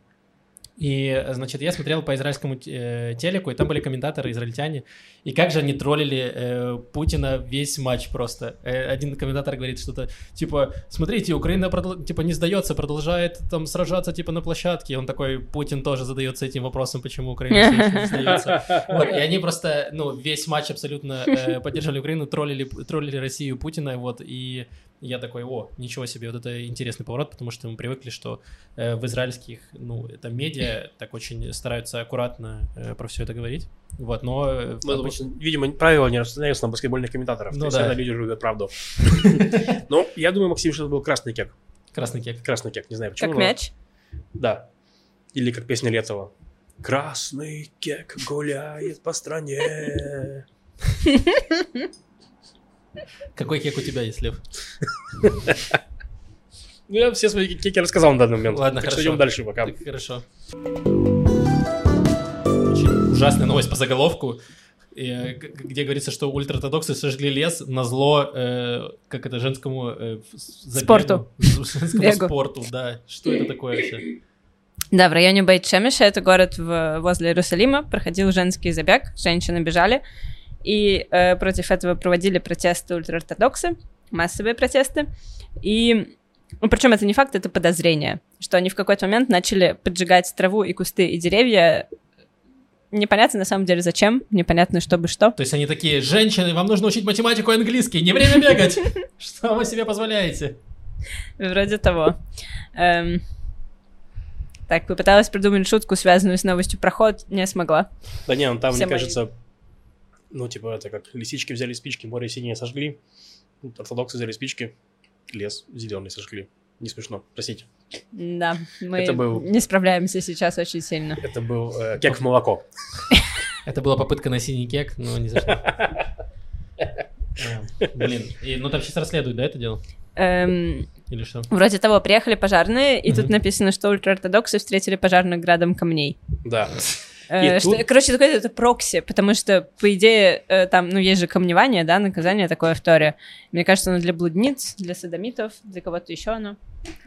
И, значит, я смотрел по израильскому э, телеку, и там были комментаторы израильтяне. И как же они троллили э, Путина весь матч просто. Э, один комментатор говорит что-то, типа, смотрите, Украина продол- типа не сдается, продолжает там сражаться типа на площадке. И он такой, Путин тоже задается этим вопросом, почему Украина все еще не сдается. Вот, и они просто, ну, весь матч абсолютно э, поддерживали Украину, троллили, троллили Россию Путина, вот, и я такой, о, ничего себе, вот это интересный поворот, потому что мы привыкли, что э, в израильских, ну, это медиа так очень стараются аккуратно э, про все это говорить, вот, но э, Ну, обычно- видимо, правило не распространяется на баскетбольных комментаторов. Ну То есть да. люди любят правду. Ну, я думаю, Максим, что это был красный кек. красный кек. Красный кек, не знаю почему. Как мяч? Да. Или как песня Летова. Красный кек гуляет по стране. Какой кек у тебя есть, Лев? Ну, я все свои кеки рассказал на данный момент. Ладно, так что хорошо. идем дальше пока. Так, хорошо. Очень ужасная новость по заголовку, э, где говорится, что ультраортодоксы сожгли лес на зло, э, как это, женскому э, забегу. Спорту. Женскому Бегу. спорту, да. Что это такое вообще? Да, в районе Бейт-Шемиша, это город в- возле Иерусалима, проходил женский забег, женщины бежали, и э, против этого проводили протесты ультраортодоксы, массовые протесты, и ну, причем это не факт, это подозрение, что они в какой-то момент начали поджигать траву и кусты и деревья непонятно на самом деле зачем, непонятно чтобы что. То есть они такие, женщины, вам нужно учить математику и английский, не время бегать. Что вы себе позволяете? Вроде того. Эм, Так, попыталась придумать шутку, связанную с новостью проход, не смогла. Да не, ну там, мне кажется, ну, типа, это как лисички взяли спички, море синее сожгли, ортодоксы взяли спички, лес зеленый сожгли. Не смешно, простите. Да, мы Это был- не справляемся сейчас очень сильно. Это был э, кек в молоко. Это была попытка на синий кек, но не зашло. А, Блин, ну там сейчас расследуют, да, это дело? Эм, Или что? вроде того, приехали пожарные, и тут написано, что ультраортодоксы встретили пожарных градом камней. Да. Э, что- тут- Короче, такое это прокси, потому что, по идее, э, там, ну, есть же камневание, да, наказание такое в Торе. Мне кажется, оно для блудниц, для садомитов, для кого-то еще оно.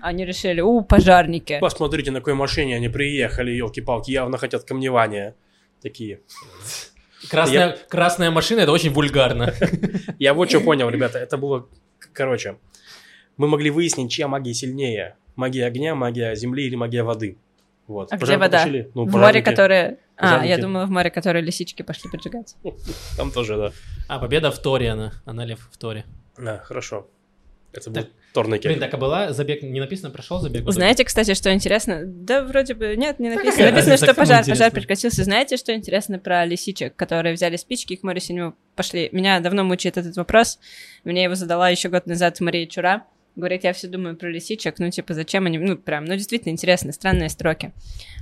Они решили, у, пожарники. Посмотрите, на какой машине они приехали, елки-палки, явно хотят камневания. Такие. Красная, красная машина, это очень вульгарно. Я вот что понял, ребята, это было, короче, мы могли выяснить, чья магия сильнее. Магия огня, магия земли или магия воды. Вот. А где вода? Ну, в море, которое... А, я думала, в море, которое лисички пошли поджигать. Там тоже, да. А, победа в Торе она. Она лев в Торе. Да, хорошо. Это был торный Блин, так а была забег, не написано, прошел забег? Знаете, кстати, что интересно? Да, вроде бы, нет, не написано. Написано, что пожар, пожар прекратился. Знаете, что интересно про лисичек, которые взяли спички и к морю синему пошли? Меня давно мучает этот вопрос. Мне его задала еще год назад Мария Чура. Говорит, я все думаю про лисичек, ну, типа, зачем они... Ну, прям, ну, действительно интересно, странные строки.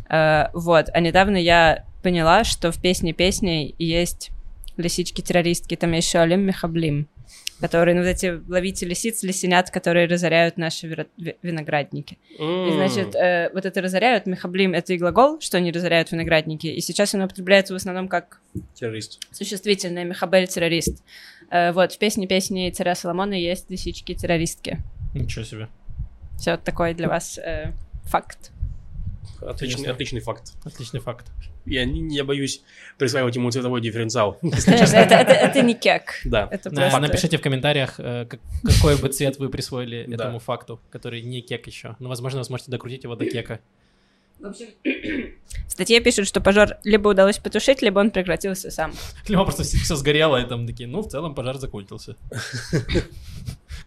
Э, вот, а недавно я поняла, что в песне песней есть лисички-террористки, там есть Шуалим Мехаблим, которые, ну, вот эти ловите лисиц, лисенят, которые разоряют наши виро- виноградники. И, значит, э, вот это разоряют, мехаблим — это и глагол, что они разоряют виноградники, и сейчас он употребляется в основном как террорист. существительное «мехабель» — террорист. Э, вот, в песне песни царя Соломона есть лисички-террористки. Ничего себе. Все вот такой для вас э, факт. Отличный, отличный факт. Отличный факт. Я не, не боюсь присваивать ему цветовой дифференциал. Это, не кек. Да. Напишите в комментариях, э, как- какой бы цвет вы присвоили этому факту, который не кек еще. Но, возможно, вы сможете докрутить его до кека. В общем, в статье пишут, что пожар либо удалось потушить, либо он прекратился сам. Либо просто все, сгорело, и там такие, ну, в целом пожар закончился.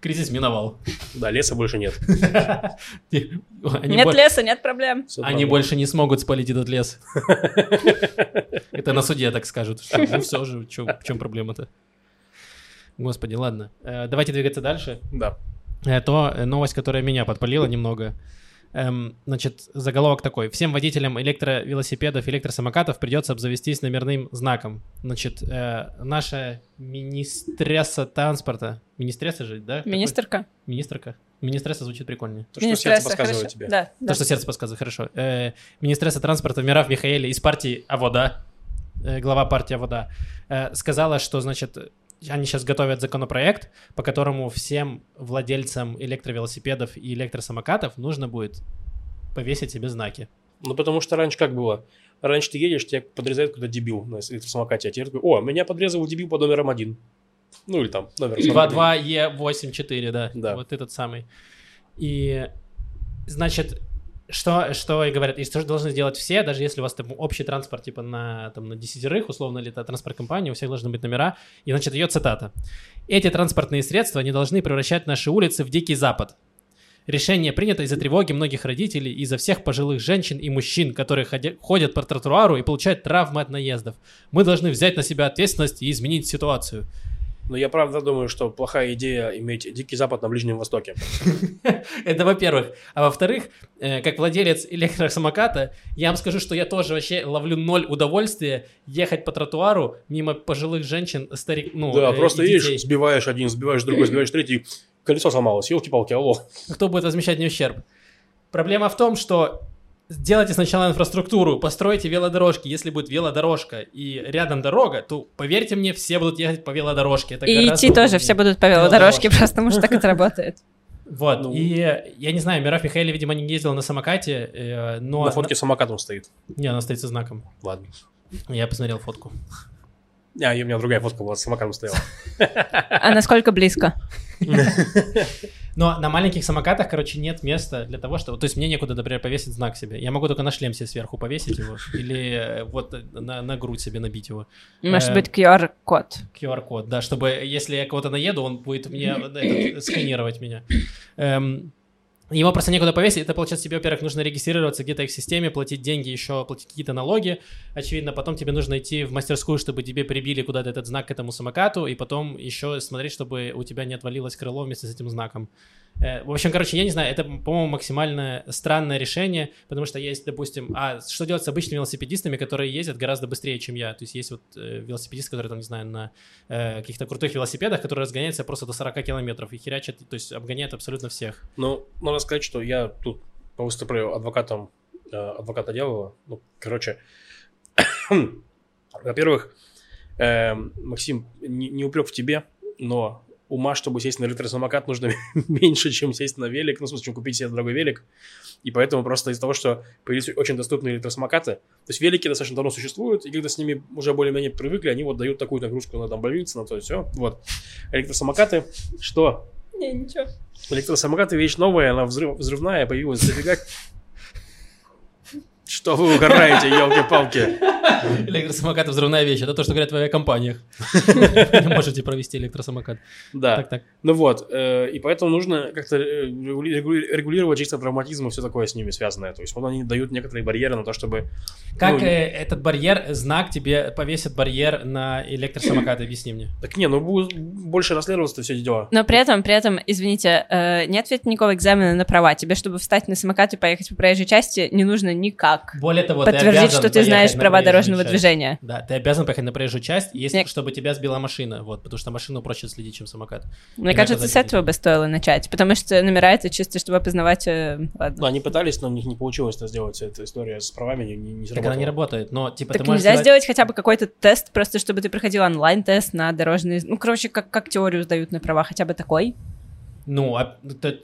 Кризис миновал. Да, леса больше нет. Нет леса, нет проблем. Они больше не смогут спалить этот лес. Это на суде так скажут. Ну все же, в чем проблема-то? Господи, ладно. Э, Давайте двигаться дальше. Да. Э, То э, новость, которая меня подпалила немного. Эм, значит, заголовок такой. Всем водителям электровелосипедов, электросамокатов придется обзавестись номерным знаком. Значит, э, наша министресса транспорта... Министресса же, да? Министрка. Министрка. Министресса звучит прикольнее. То, что сердце подсказывает хорошо? тебе. Да, да. То, что сердце подсказывает, хорошо. Э, министресса транспорта Мирав Михаэли из партии Авода, э, глава партии Авода, э, сказала, что, значит, они сейчас готовят законопроект, по которому всем владельцам электровелосипедов и электросамокатов нужно будет повесить себе знаки. Ну, потому что раньше как было? Раньше ты едешь, тебя подрезает куда дебил на электросамокате, а теперь такой, о, меня подрезал дебил под номером один. Ну, или там, номер 41. 22Е84, да, Да. вот этот самый. И, значит, что, что и говорят, и что же должны сделать все, даже если у вас там общий транспорт, типа на, там, на десятерых, условно, или это транспорт-компания, у всех должны быть номера. И, значит, ее цитата. «Эти транспортные средства не должны превращать наши улицы в дикий запад. Решение принято из-за тревоги многих родителей, из-за всех пожилых женщин и мужчин, которые ходя- ходят по тротуару и получают травмы от наездов. Мы должны взять на себя ответственность и изменить ситуацию». Но я правда думаю, что плохая идея иметь Дикий Запад на Ближнем Востоке. Это во-первых. А во-вторых, э, как владелец электросамоката, я вам скажу, что я тоже вообще ловлю ноль удовольствия ехать по тротуару мимо пожилых женщин, старик, ну, да, э, просто едешь, детей. сбиваешь один, сбиваешь другой, сбиваешь третий, колесо сломалось, елки-палки, алло. Кто будет возмещать мне ущерб? Проблема в том, что сделайте сначала инфраструктуру, постройте велодорожки. Если будет велодорожка и рядом дорога, то, поверьте мне, все будут ехать по велодорожке. Это И идти тоже все будут по велодорожке, просто потому что так это работает. Вот, Ну. и я не знаю, Мираф Михаил, видимо, не ездил на самокате, э, но... На фотке самокатом стоит. Не, она стоит со знаком. Ладно. Я посмотрел фотку. А, и у меня другая фотка была, с самокатом стояла. А насколько близко? Но на маленьких самокатах, короче, нет места для того, чтобы... То есть мне некуда, например, повесить знак себе. Я могу только на шлем себе сверху повесить его. Или э, вот на, на грудь себе набить его. Может Э, быть, QR-код. QR-код, да, чтобы если я кого-то наеду, он будет мне этот, сканировать меня. Эм, его просто некуда повесить. Это, получается, тебе, во-первых, нужно регистрироваться где-то их системе, платить деньги, еще платить какие-то налоги. Очевидно, потом тебе нужно идти в мастерскую, чтобы тебе прибили куда-то этот знак к этому самокату, и потом еще смотреть, чтобы у тебя не отвалилось крыло вместе с этим знаком. Э, В общем, короче, я не знаю, это, по-моему, максимально странное решение, потому что есть, допустим, а что делать с обычными велосипедистами, которые ездят гораздо быстрее, чем я? То есть есть вот э, велосипедисты, которые, там, не знаю, на э, каких-то крутых велосипедах, которые разгоняются просто до 40 километров и херячат, то есть обгоняют абсолютно всех. Ну, надо сказать, что я тут выступлю адвокатом, э, адвоката дьявола. Ну, короче, во-первых, э, Максим, не, не упрек в тебе, но ума, чтобы сесть на электросамокат, нужно меньше, чем сесть на велик, ну, в смысле, чем купить себе дорогой велик. И поэтому просто из-за того, что появились очень доступные электросамокаты, то есть велики достаточно давно существуют, и когда с ними уже более-менее привыкли, они вот дают такую нагрузку на там больницы, на то и все. Вот. Электросамокаты, что? Не, ничего. Электросамокаты вещь новая, она взрыв, взрывная, появилась дофига. Что вы угораете, елки-палки? Электросамокат взрывная вещь, это то, что говорят в авиакомпаниях. Не можете провести электросамокат. Да. Так, так. Ну вот, э, и поэтому нужно как-то э, регули- регули- регулировать чисто травматизм и все такое с ними связанное. То есть вот они дают некоторые барьеры на то, чтобы... Как Ну, э, этот барьер, знак тебе повесит барьер на электросамокат, объясни мне. Так не, ну будет больше расследоваться все эти дела. Но при этом, при этом, извините, нет ведь никакого экзамена на права. Тебе, чтобы встать на самокат и поехать по проезжей части, не нужно никак Более того, ты подтвердить, обязан что ты знаешь на права дорожного часть. движения. Да, ты обязан поехать на проезжую часть, если, Мне- чтобы тебя сбила машина, вот, потому что машину проще следить, чем самокат. Мне Иногда кажется, с этого бы стоило начать, потому что номера это чисто, чтобы опознавать... э, Ну, Ладно. они пытались, но у них не получилось это сделать. Эта история с правами не, не, не Так она не работает, но, типа, Так ты можешь нельзя сделать- сделать хотя бы какой-то тест, просто чтобы ты проходил онлайн-тест на дорожные... Ну, короче, как, как теорию сдают на права, хотя бы такой. Ну, а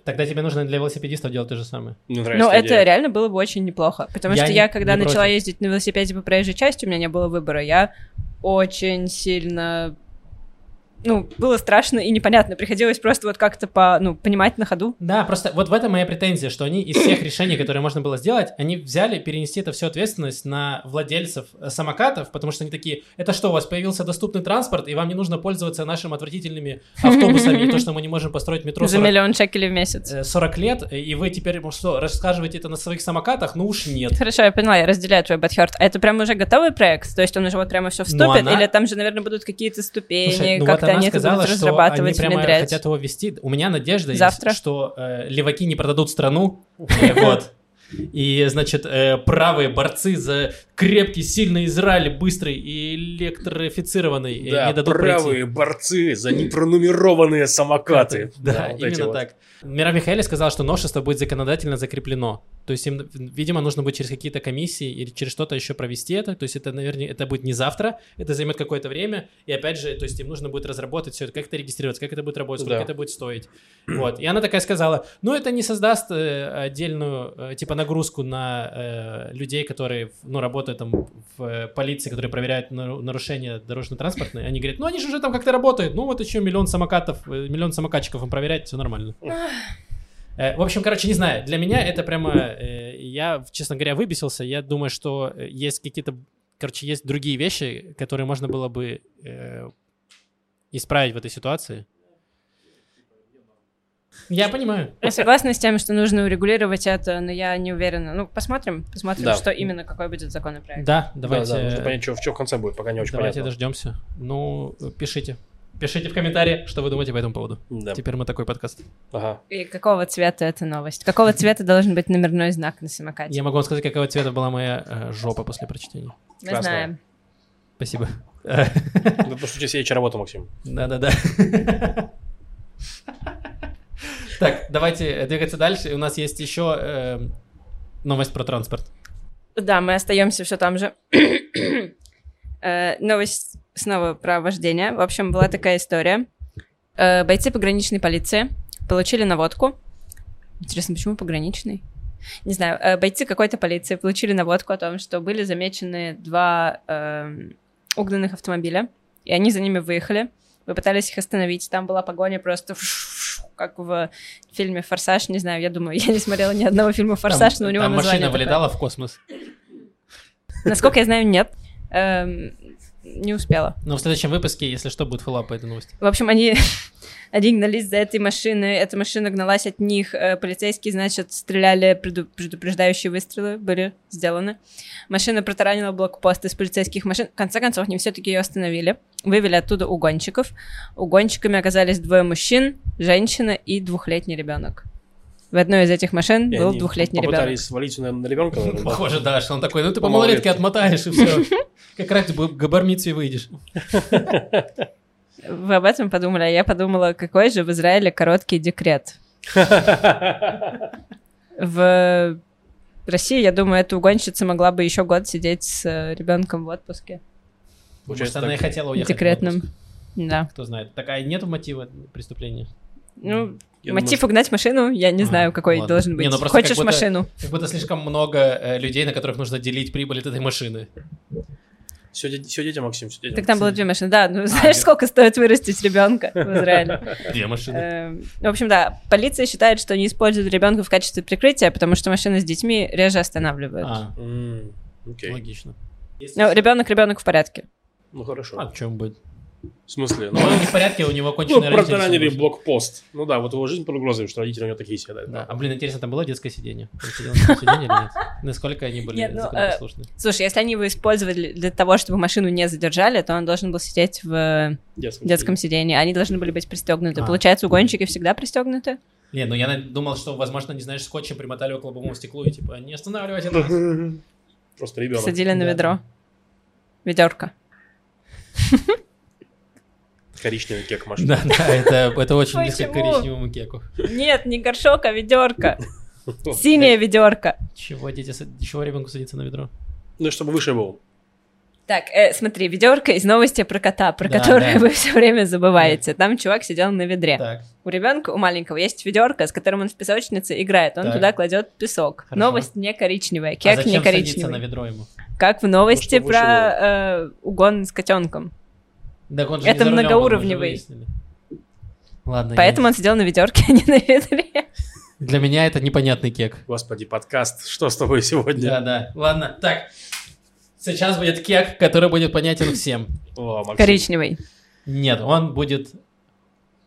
тогда тебе нужно для велосипедистов делать то же самое. Ну, это идея. реально было бы очень неплохо. Потому Я что не- я, когда не начала против. ездить на велосипеде по проезжей части, у меня не было выбора. Я очень сильно... Ну, было страшно и непонятно. Приходилось просто вот как-то по, ну, понимать на ходу. Да, просто вот в этом моя претензия, что они из всех решений, которые можно было сделать, они взяли перенести это всю ответственность на владельцев э, самокатов, потому что они такие, это что, у вас появился доступный транспорт, и вам не нужно пользоваться нашими отвратительными автобусами, и то, что мы не можем построить метро За 40, миллион шекелей в месяц. э, 40 лет, и вы теперь, что, рассказываете это на своих самокатах? Ну уж нет. Хорошо, я поняла, я разделяю твой бадхерт. А это прям уже готовый проект? То есть он уже вот прямо все Ну, вступит? Или там же, наверное, будут какие-то ступени, ну как-то она они это сказала, будут что они разрабатывать, прямо внедрять? хотят его ввести. У меня надежда Завтра. есть, что э, леваки не продадут страну. Э, Вот. И, значит, э, правые борцы за крепкий, сильный Израиль, быстрый и электрифицированный, э, Да, не дадут правые борцы за непронумерованные самокаты. Да, вот эти именно вот. так. Мира Михаэля сказал, что новшество будет законодательно закреплено. То есть им, видимо, нужно будет через какие-то комиссии или через что-то еще провести это. То есть это, наверное, это будет не завтра, это займет какое-то время. И опять же, то есть им нужно будет разработать все это, как это регистрироваться, как это будет работать, сколько Да. это будет стоить. Вот. И она такая сказала, ну это не создаст э, отдельную, э, типа, нагрузку на э, людей, которые, ну, работают там в э, полиции, которые проверяют нару- нарушения дорожно-транспортные. Они говорят, ну они же уже там как-то работают, ну вот еще миллион самокатов, э, миллион самокатчиков им проверять, все нормально. Э, В общем, короче, не знаю. Для меня это прямо... э, Я, честно говоря, выбесился. Я думаю, что э, есть какие-то... Короче, есть другие вещи, которые можно было бы исправить в этой ситуации. Я понимаю. Я согласна с тем, что нужно урегулировать это, но я не уверена. Ну, посмотрим, посмотрим, Да. что именно, какой будет законопроект. Да, Да, давайте... да, нужно понять, что, в чем в конце будет, пока не очень давайте понятно. дождемся. Ну, пишите. Пишите в комментарии, что вы думаете по этому поводу. Да. Теперь мы такой подкаст. Ага. И какого цвета эта новость? Какого цвета должен быть номерной знак на самокате? Я могу вам сказать, какого цвета была моя э, жопа после прочтения. Мы Красного. знаем. Спасибо. Ну, по сути, следующая работа, Максим. Да-да-да. Так, давайте двигаться дальше. У нас есть еще эм, новость про транспорт. Да, мы остаемся все там же. Э, Новость снова про вождение. В общем, была такая история. Э, Бойцы пограничной полиции получили наводку. Интересно, почему пограничный? Не знаю, э, бойцы какой-то полиции получили наводку о том, что были замечены два эм, угнанных автомобиля и они за ними выехали. Вы пытались их остановить, там была погоня просто как в фильме «Форсаж», не знаю, я думаю, я не смотрела ни одного фильма «Форсаж», Там- но у него там название машина такое. вылетала в космос. Насколько я знаю, нет. Эм, не успела. Но в следующем выпуске, если что, будет фоллап по этой новости. В общем, они, они гнались за этой машиной, эта машина гналась от них, э, полицейские, значит, стреляли, преду- предупреждающие выстрелы были сделаны. Машина протаранила блокпост из полицейских машин. В конце концов, они все-таки ее остановили, вывели оттуда угонщиков. Угонщиками оказались двое мужчин, женщина и двухлетний ребенок. В одной из этих машин И был двухлетний ребенок. Попытались свалить на, на ребенка. Похоже, да, что он такой, ну ты по малолетке отмотаешь и все. Как раз ты к бармитсве выйдешь. Вы об этом подумали, а я подумала, какой же в Израиле короткий декрет. В России, я думаю, эта угонщица могла бы еще год сидеть с ребенком в отпуске. Может, Получается она и хотела уехать. отпуск. Да. Кто знает. Такая нет мотива преступления. Ну, Я мотив думаю, угнать машину, я не А, знаю, какой ладно. должен Не, быть. ну просто Хочешь как будто- машину? Как будто слишком много э, людей, на которых нужно делить прибыль от этой машины. Все, де- всё детям, Максим, все детям. Так там было две машины. Да, ну А, знаешь, нет. сколько стоит вырастить ребенка в Израиле? Две машины. Эм, В общем, да, полиция считает, что они используют ребенка в качестве прикрытия, потому что машины с детьми реже останавливают. А, Окей. логично. Ну, ребенок, ребенок в порядке. Ну хорошо. А в чем будет? В смысле? Ну, Ну, он не в порядке, у него ну, конченые родители. протаранили блокпост. Ну да, вот его жизнь под угрозой, что родители у него такие сидят. Да. А блин, интересно, там было детское сиденье? Сиденье? Насколько они были ну, э, законопослушны? Слушай, если они его использовали для того, чтобы машину не задержали, то он должен был сидеть в Детском, сидении. Они должны были быть пристегнуты. А. Получается, угонщики всегда пристегнуты? Не, ну я думал, что, возможно, не знаешь, скотчем примотали около лобовому стеклу и типа, не останавливайте нас. Просто ребенок. Садили на ведро. Ведерко. Коричневый кек машин. Да, да, это, это очень близко к коричневому кеку. Нет, не горшок, а ведерко. Синее ведерко. Чего дети, чего ребенку садится на ведро? Ну, чтобы выше был. Так, э, смотри, ведерко из новости про кота, про Да, которое да. вы все время забываете. Там чувак сидел на ведре. Так, У ребенка, у маленького, есть ведерко, с которым он в песочнице играет. Он Так. туда кладет песок. Хорошо. Новость не коричневая, а кек зачем не коричневый. на ведро ему? Как в новости Ну, про э, угон с котенком. Так он же Это рулем многоуровневый. Ладно, я- Поэтому он сидел на ведерке, а не на ведре. для меня это непонятный кек. Господи, подкаст. Что с тобой сегодня? Да, да. Ладно, так. Сейчас будет кек, который будет понятен всем. О, Максим. Коричневый. Нет, он будет...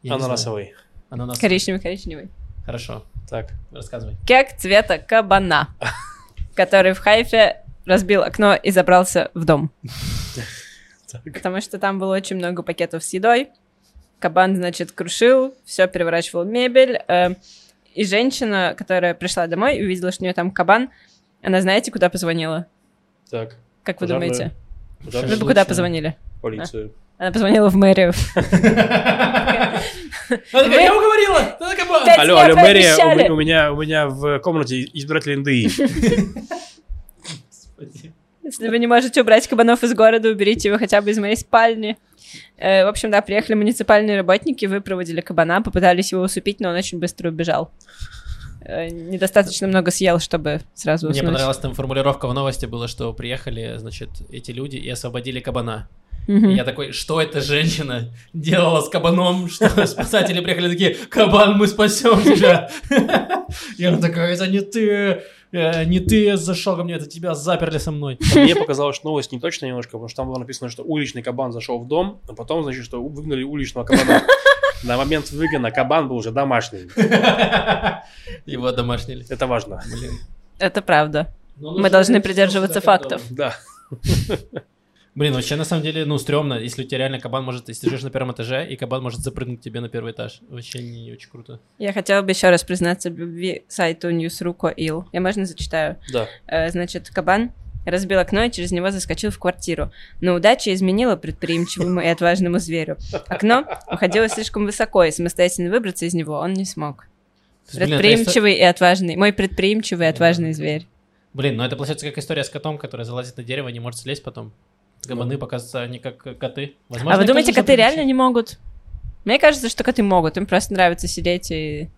я. Ананасовый. Ананасовый. Коричневый, коричневый. Хорошо, Так. рассказывай. Кек цвета кабана, который в Хайфе разбил окно и забрался в дом. Так. Потому что там было очень много пакетов с едой. Кабан, значит, крушил, все переворачивал мебель. э, И женщина, которая пришла домой и увидела, что у нее там кабан, она знаете, куда позвонила? Так. Как вы думаете? Куда Вы Шашлычная. бы куда позвонили? Полицию. Она позвонила в мэрию. Она такая, я уговорила! Алло, алло, мэрия, у меня, в комнате избиратель НДИ. Если вы не можете убрать кабанов из города, уберите его хотя бы из моей спальни. Э, В общем, да, приехали муниципальные работники, выпроводили кабана, попытались его усыпить, но он очень быстро убежал. Э, Недостаточно много съел, чтобы сразу Мне уснуть. понравилась там формулировка в новости была, что приехали, значит, эти люди и освободили кабана. И я такой, что эта женщина делала с кабаном, что спасатели приехали такие, кабан, мы спасем тебя. Она такая, это не ты, э, не ты зашел ко мне, это тебя заперли со мной. Мне показалось, что новость не точно немножко, потому что там было написано, что уличный кабан зашел в дом, а потом, значит, что выгнали уличного кабана. На момент выгона кабан был уже домашний. Его домашнили. Это важно. Блин. Это правда. Мы должны придерживаться фактов. Да. Блин, вообще на самом деле, ну, стрёмно, если у тебя реально кабан может, если ты живешь на первом этаже, и кабан может запрыгнуть тебе на первый этаж. Вообще не очень круто. Я хотела бы еще раз признаться в любви сайту News.ru.il. Я можно зачитаю? Да. Э, Значит, кабан разбил окно и через него заскочил в квартиру. Но удача изменила предприимчивому и отважному зверю. Окно уходило слишком высоко, и самостоятельно выбраться из него он не смог. Предприимчивый и отважный. Мой предприимчивый и отважный зверь. Блин, ну это получается как история с котом, который залазит на дерево и не может слезть потом. Кабаны, показываются, они как э, коты. Возможно, а вы думаете, коты реально не могут? Мне кажется, что коты могут. Им просто нравится сидеть и...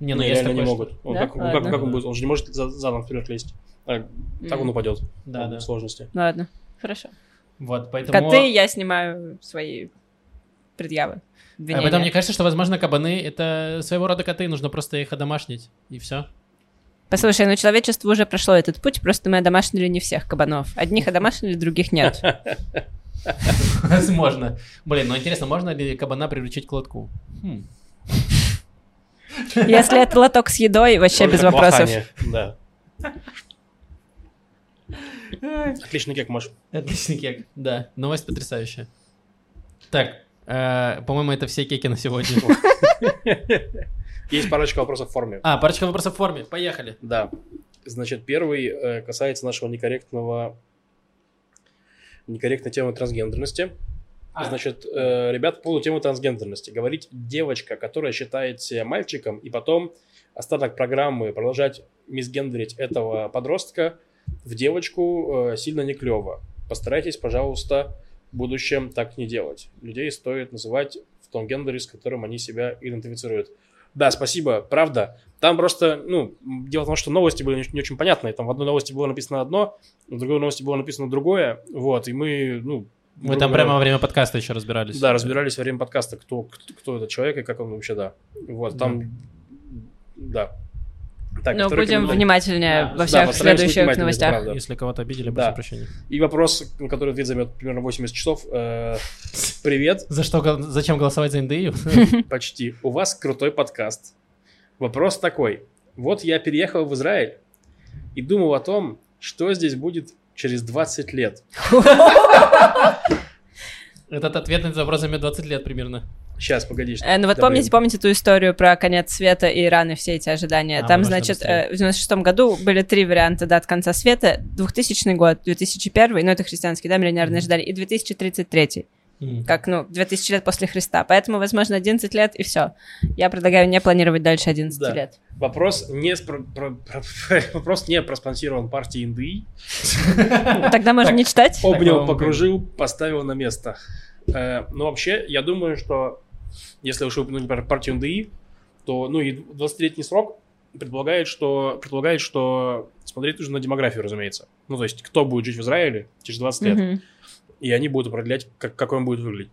Не, ну Не, есть реально не могут. Он Да? как, ну, как- Ладно. как он будет? Он же не может за- задом вперед лезть. А, так он упадет. Да, да. В сложности. Ладно, хорошо. Вот, поэтому... Коты, я снимаю свои предъявы. А обвинения. поэтому мне кажется, что, возможно, кабаны — это своего рода коты, нужно просто их одомашнить, и все. Послушай, ну человечество уже прошло этот путь, просто мы одомашнили не всех кабанов. Одних одомашнили, других нет. Возможно. Блин, ну интересно, можно ли кабана приручить к лотку? Хм. Если это лоток с едой, вообще без вопросов. Да. Отличный кек, Маш. Отличный кек, да. Новость потрясающая. Так, э, по-моему, это все кеки на сегодня. Есть парочка вопросов в форме. А, парочка вопросов в форме. Поехали. Да. Значит, первый э, касается нашего некорректного некорректной темы трансгендерности. А. Значит, э, ребят, по поводу темы трансгендерности. Говорить девочка, которая считает себя мальчиком, и потом остаток программы продолжать мисгендерить этого подростка в девочку э, сильно не клево. Постарайтесь, пожалуйста, в будущем так не делать. Людей стоит называть в том гендере, с которым они себя идентифицируют. Да, спасибо, правда. Там просто, ну, дело в том, что новости были не, очень понятные. Там в одной новости было написано одно, в другой новости было написано другое. Вот, и мы, ну... Мы там прямо во время подкаста еще разбирались. Да, разбирались во время подкаста, кто, кто, кто этот человек и как он вообще, да. Вот, там, да. Так, Но второй будем внимательнее Да, во да, всех быть следующих новостях. правда. Если кого-то обидели, Да. прошу прощения. И вопрос, на который ответ займет примерно 80 часов. Э, Привет, За что, зачем голосовать за НДИ? почти. У вас крутой подкаст. Вопрос такой. Вот я переехал в Израиль и думал о том, что здесь будет через 20 лет. Этот ответ на этот вопрос займет 20 лет примерно. Сейчас, погоди. Э, Ну вот добавим. помните, помните ту историю про конец света и Иран и все эти ожидания? А, Там, значит, э, в 96 году были три варианта дат конца света. 2000 год, 2001, ну это христианский, да, миллионерные ожидали, и 2033, М. как, ну, 2000 лет после Христа. Поэтому, возможно, 11 лет и все. Я предлагаю не планировать дальше 11 Да. лет. Вопрос не, спро- про- про- вопрос не проспонсирован партией НДИ. Тогда можно не читать? Обнял, покружил, поставил на место. Э, Ну, вообще, я думаю, что если уж упомянуть про партию НДИ, то, ну, и 20-летний срок предполагает, что, предполагает, что смотреть нужно на демографию, разумеется. Ну, то есть, кто будет жить в Израиле через 20 лет, Мгм. и они будут определять, как, какой он будет выглядеть.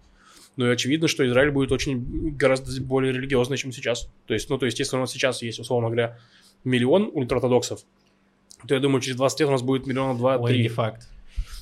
Ну, и очевидно, что Израиль будет очень гораздо более религиозный, чем сейчас. То есть, ну, то есть, если у нас сейчас есть, условно говоря, миллион ультраортодоксов, то я думаю, через 20 лет у нас будет миллиона Ой, два-три. не факт.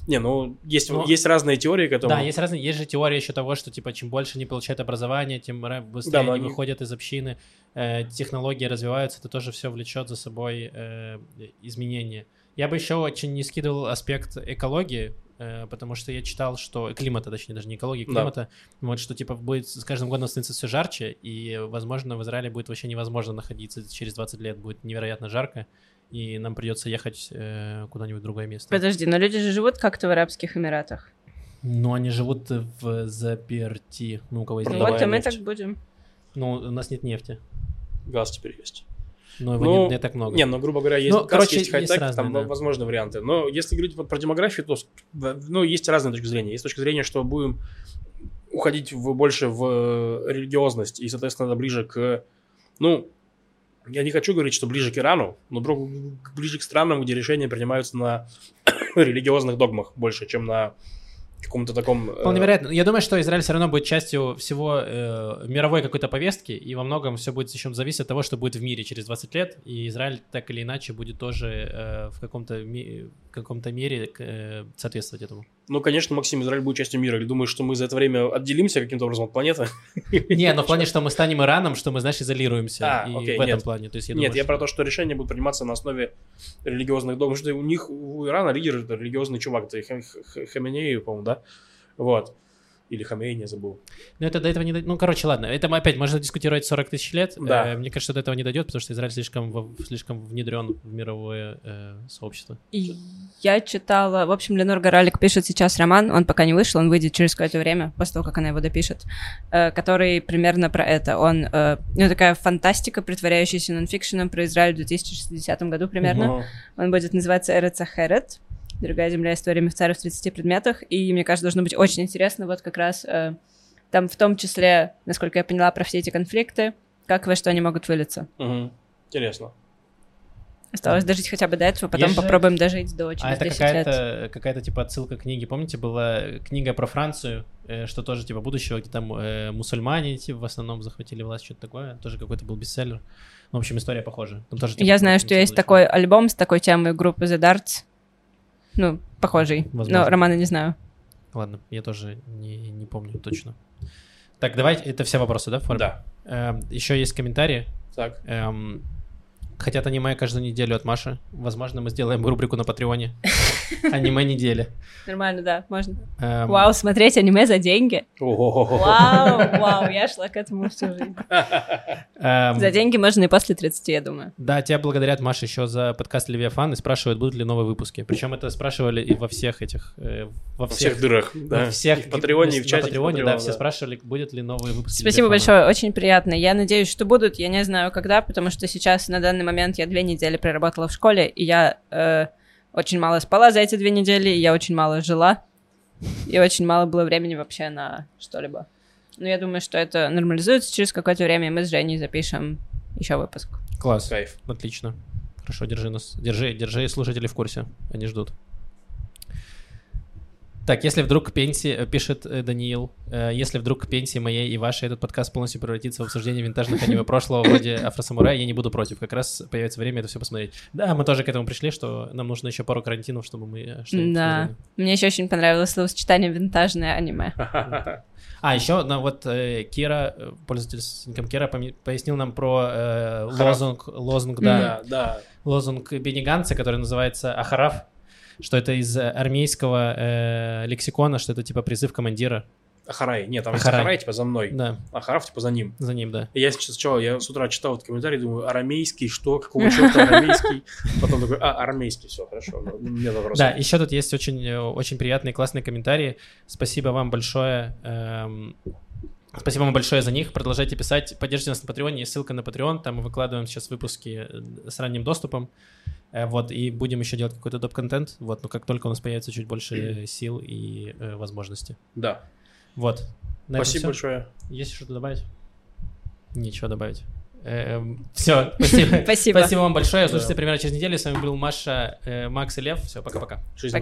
Не, ну, есть, Ну, есть разные теории к этому. Да, есть разные, есть же теория еще того, что типа чем больше они получают образование, тем быстрее Да, они они- выходят из общины, э, технологии развиваются, это тоже все влечет за собой э, изменения. Я бы еще очень не скидывал аспект экологии, э, потому что я читал, что климата, точнее даже не экологии, Да. климата, вот что типа будет с каждым годом становиться все жарче, и возможно в Израиле будет вообще невозможно находиться через 20 лет, будет невероятно жарко, и нам придется ехать э, куда-нибудь в другое место. Подожди, но люди же живут как-то в Арабских Эмиратах. Ну, они живут в заперти. Ну, у кого есть Ну вот и мы нефть. так будем. Ну, у нас нет нефти. Газ теперь есть. Но его Ну, не, не так много. Не, ну, грубо говоря, есть Ну, газ, короче, есть хай-тек, разные, там да. возможны варианты. Но если говорить вот про демографию, то, ну, есть разные точки зрения. Есть точка зрения, что будем уходить в, больше в э, религиозность, и, соответственно, ближе к, ну, я не хочу говорить, что ближе к Ирану, но ближе к странам, где решения принимаются на религиозных догмах больше, чем на каком-то таком... э, Вполне вероятно. Я думаю, что Израиль все равно будет частью всего э, мировой какой-то повестки, и во многом все будет еще зависеть от того, что будет в мире через 20 лет, и Израиль так или иначе будет тоже э, в каком-то, ми- в каком-то мере э, соответствовать этому. Ну, конечно, Максим, Израиль будет частью мира. Или думаешь, что мы за это время отделимся каким-то образом от планеты? Не, но в плане, что мы станем Ираном, что мы, знаешь, изолируемся. А, и окей, в этом нет. плане. То есть, я Нет, думаю, я что- про то, что решения будут приниматься на основе религиозных догм. Что у них, у Ирана лидер это религиозный чувак. Это Ха- Ха- Хаменеи, по-моему, да? Вот. Или Хамейни, я забыл. Ну, это до этого не дойдет. Ну, короче, ладно. Это мы опять можно дискутировать 40 тысяч лет. Да. Э, мне кажется, до этого не дойдет, потому что Израиль слишком, во- слишком внедрен в мировое э, сообщество. И я читала, в общем, Ленор Горалик пишет сейчас роман, он пока не вышел, он выйдет через какое-то время, после того, как она его допишет, э, который примерно про это. Он, э, ну, такая фантастика, притворяющаяся нонфикшеном про Израиль в 2060 году примерно. Но Он будет называться Эрец Ахерет, другая земля история мифцаров в 30 предметах, и мне кажется, должно быть очень интересно вот как раз э, там в том числе, насколько я поняла, про все эти конфликты, как во что они могут вылиться. Мгм. Интересно. Осталось дожить хотя бы до этого, потом Есть же- попробуем дожить до через А это 10 лет. какая-то, какая-то типа отсылка к книге. Помните, была книга про Францию, э, что тоже типа будущего, где там э, мусульмане типа, в основном захватили власть, что-то такое. Тоже какой-то был бестселлер. Ну, в общем, история похожа. Там тоже, типа, Я знаю, что есть такой альбом с такой темой группы The Darts. Ну, похожий. Возможно. Но романа не знаю. Ладно, я тоже не, не помню точно. Так, давайте, это все вопросы, да, в форме? Да. еще есть комментарии. Так. Эм, хотят аниме каждую неделю от Маши. Возможно, мы сделаем рубрику на Патреоне. Аниме недели. Нормально, да, можно. Эм, Вау, смотреть аниме за деньги. Вау, вау, я шла к этому всю жизнь. эм, За деньги можно и после 30, я думаю. Да, тебя благодарят, Маша, еще за подкаст Левиафан и спрашивают, будут ли новые выпуски. Причем это спрашивали и во всех этих... э, во Во всех дырах, во да. всех И в Патреоне, и в чате. Патреоне, да, все спрашивали, будет ли новые выпуски Спасибо Левиафана. большое, очень приятно. Я надеюсь, что будут. Я не знаю, когда, потому что сейчас, на данный момент, я две недели проработала в школе, и я э, очень мало спала за эти две недели, и я очень мало жила, и очень мало было времени вообще на что-либо. Но я думаю, что это нормализуется через какое-то время, и мы с Женей запишем еще выпуск. Класс, Кайф. отлично. Хорошо, держи нас. Держи, держи слушатели в курсе. Они ждут. Так, если вдруг к пенсии, э, пишет э, Даниил, э, если вдруг к пенсии моей и вашей этот подкаст полностью превратится в обсуждение винтажных аниме прошлого вроде Афросамурая, я не буду против. Как раз появится время это все посмотреть. Да, мы тоже к этому пришли, что нам нужно еще пару карантинов, чтобы мы что-нибудь Да. смотрели. Мне еще очень понравилось словосочетание «винтажное аниме». А, еще ну, вот э, Кира, пользователь с ником Кира, пояснил нам про э, лозунг, лозунг, да, Да, да. лозунг Бениганца, который называется Ахараф, что это из э, армейского э, лексикона, что это типа призыв командира. Ахарай. Нет, там Ахарай. Ахарай, типа за мной. Да, А Хараф, типа за ним. за ним, да. И я сейчас сначала, я с утра читал этот комментарий, думаю, арамейский, что? Какого черта арамейский? Потом такой, а, армейский, все, хорошо. Ну, Нет вопросов. Да, еще тут есть очень, э, очень приятные, классные комментарии. Спасибо вам большое. эм, Спасибо вам большое за них. Продолжайте писать. Поддержите нас на Патреоне. Есть ссылка на Patreon. Там мы выкладываем сейчас выпуски э, с ранним доступом. Э, Вот, и будем еще делать какой-то доп-контент. Вот, но как только у нас появится чуть больше сил и э, возможностей. Да. Вот. На Спасибо большое. Есть что-то добавить? Нечего добавить. Все, спасибо. Спасибо. Спасибо вам большое. Слушайте примерно через неделю. С вами был Маша, э, Макс и Лев. Все, пока-пока. Жизнь.